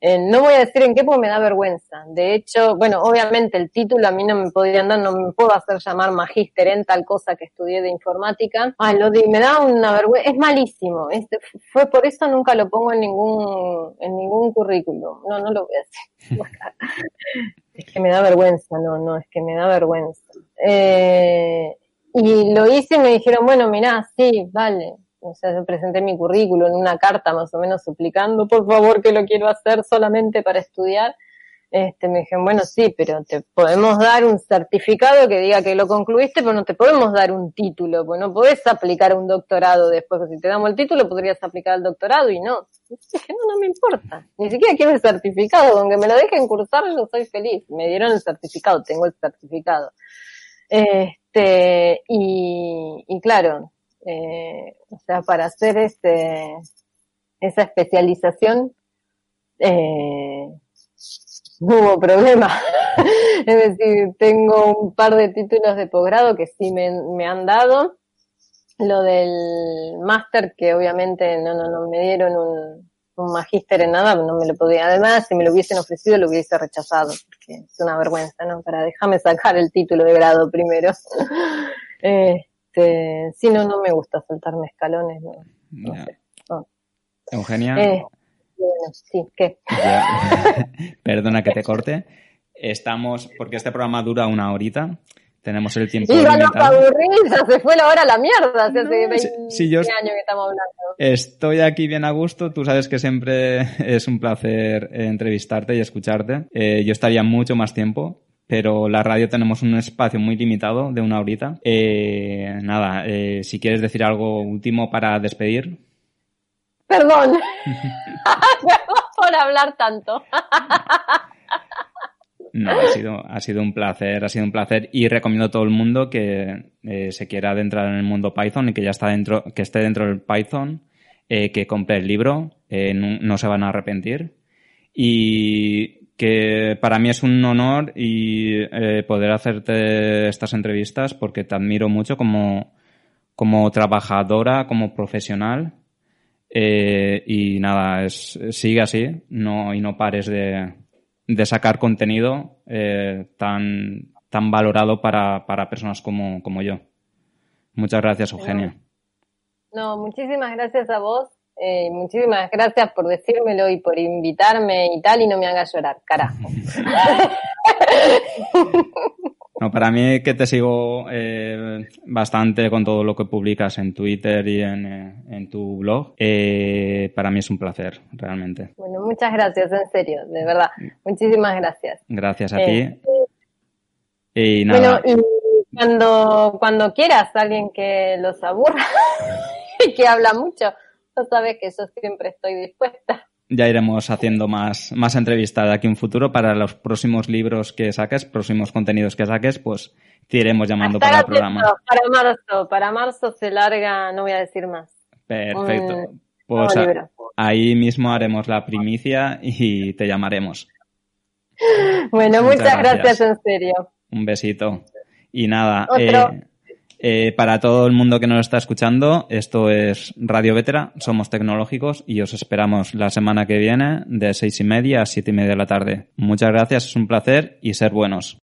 eh, no voy a decir en qué porque me da vergüenza. De hecho, bueno, obviamente el título a mí no me podrían dar, no me puedo hacer llamar magíster en tal cosa que estudié de informática. Ah, lo de, me da una vergüenza, es malísimo. Este, fue por eso nunca lo pongo en ningún, en ningún currículum. No, no lo voy a hacer. [LAUGHS] es que me da vergüenza, no, no, es que me da vergüenza. Eh, y lo hice y me dijeron, bueno, mirá, sí, vale, o sea, yo presenté mi currículum en una carta más o menos suplicando, por favor, que lo quiero hacer solamente para estudiar. Este, me dijeron, bueno, sí, pero te podemos dar un certificado que diga que lo concluiste, pero no te podemos dar un título, pues no podés aplicar un doctorado después, si te damos el título podrías aplicar el doctorado y no. dije, no, no me importa, ni siquiera quiero el certificado, aunque me lo dejen cursar, yo soy feliz. Me dieron el certificado, tengo el certificado. Este, y, y claro, eh, o sea, para hacer este, esa especialización, eh, hubo problema. [LAUGHS] es decir, tengo un par de títulos de posgrado que sí me, me han dado. Lo del máster, que obviamente no, no, no me dieron un, un magíster en nada, no me lo podía. Además, si me lo hubiesen ofrecido, lo hubiese rechazado, porque es una vergüenza, ¿no? Para déjame sacar el título de grado primero. [LAUGHS] este, si no, no me gusta saltarme escalones, no, no sé. Eugenia. Eh, bueno, sí, ¿qué? [LAUGHS] Perdona que te corte. Estamos, porque este programa dura una horita. Tenemos el tiempo y limitado. aburrida, se fue la hora a la mierda. Hace no, 20 sí, sí, yo años que estamos hablando. Estoy aquí bien a gusto. Tú sabes que siempre [LAUGHS] es un placer entrevistarte y escucharte. Eh, yo estaría mucho más tiempo, pero la radio tenemos un espacio muy limitado de una horita. Eh, nada, eh, si quieres decir algo último para despedir. Perdón. Perdón [LAUGHS] [LAUGHS] por hablar tanto. No, ha sido, ha sido un placer, ha sido un placer y recomiendo a todo el mundo que eh, se quiera adentrar en el mundo Python y que ya está dentro, que esté dentro del Python, eh, que compre el libro, eh, no, no, se van a arrepentir y que para mí es un honor y eh, poder hacerte estas entrevistas porque te admiro mucho como, como trabajadora, como profesional eh, y nada, es, sigue así no, y no pares de, de sacar contenido eh, tan, tan valorado para, para personas como, como yo. Muchas gracias, Eugenia. No, muchísimas gracias a vos. Eh, muchísimas gracias por decírmelo y por invitarme y tal, y no me hagas llorar, carajo. [LAUGHS] No, para mí que te sigo eh, bastante con todo lo que publicas en Twitter y en, eh, en tu blog, eh, para mí es un placer, realmente. Bueno, muchas gracias, en serio, de verdad. Muchísimas gracias. Gracias a ti. Y nada. Bueno, y cuando, cuando quieras, alguien que los aburra [LAUGHS] y que habla mucho, tú sabes que yo siempre estoy dispuesta ya iremos haciendo más, más entrevistas de aquí en futuro para los próximos libros que saques, próximos contenidos que saques, pues te iremos llamando Hasta para el programa. Para marzo, para marzo se larga, no voy a decir más. Perfecto. Pues a, ahí mismo haremos la primicia y te llamaremos. Bueno, muchas, muchas gracias. gracias. en serio. Un besito. Y nada, eh, eh, para todo el mundo que nos está escuchando, esto es Radio Vetera, somos tecnológicos y os esperamos la semana que viene de seis y media a siete y media de la tarde. Muchas gracias, es un placer y ser buenos.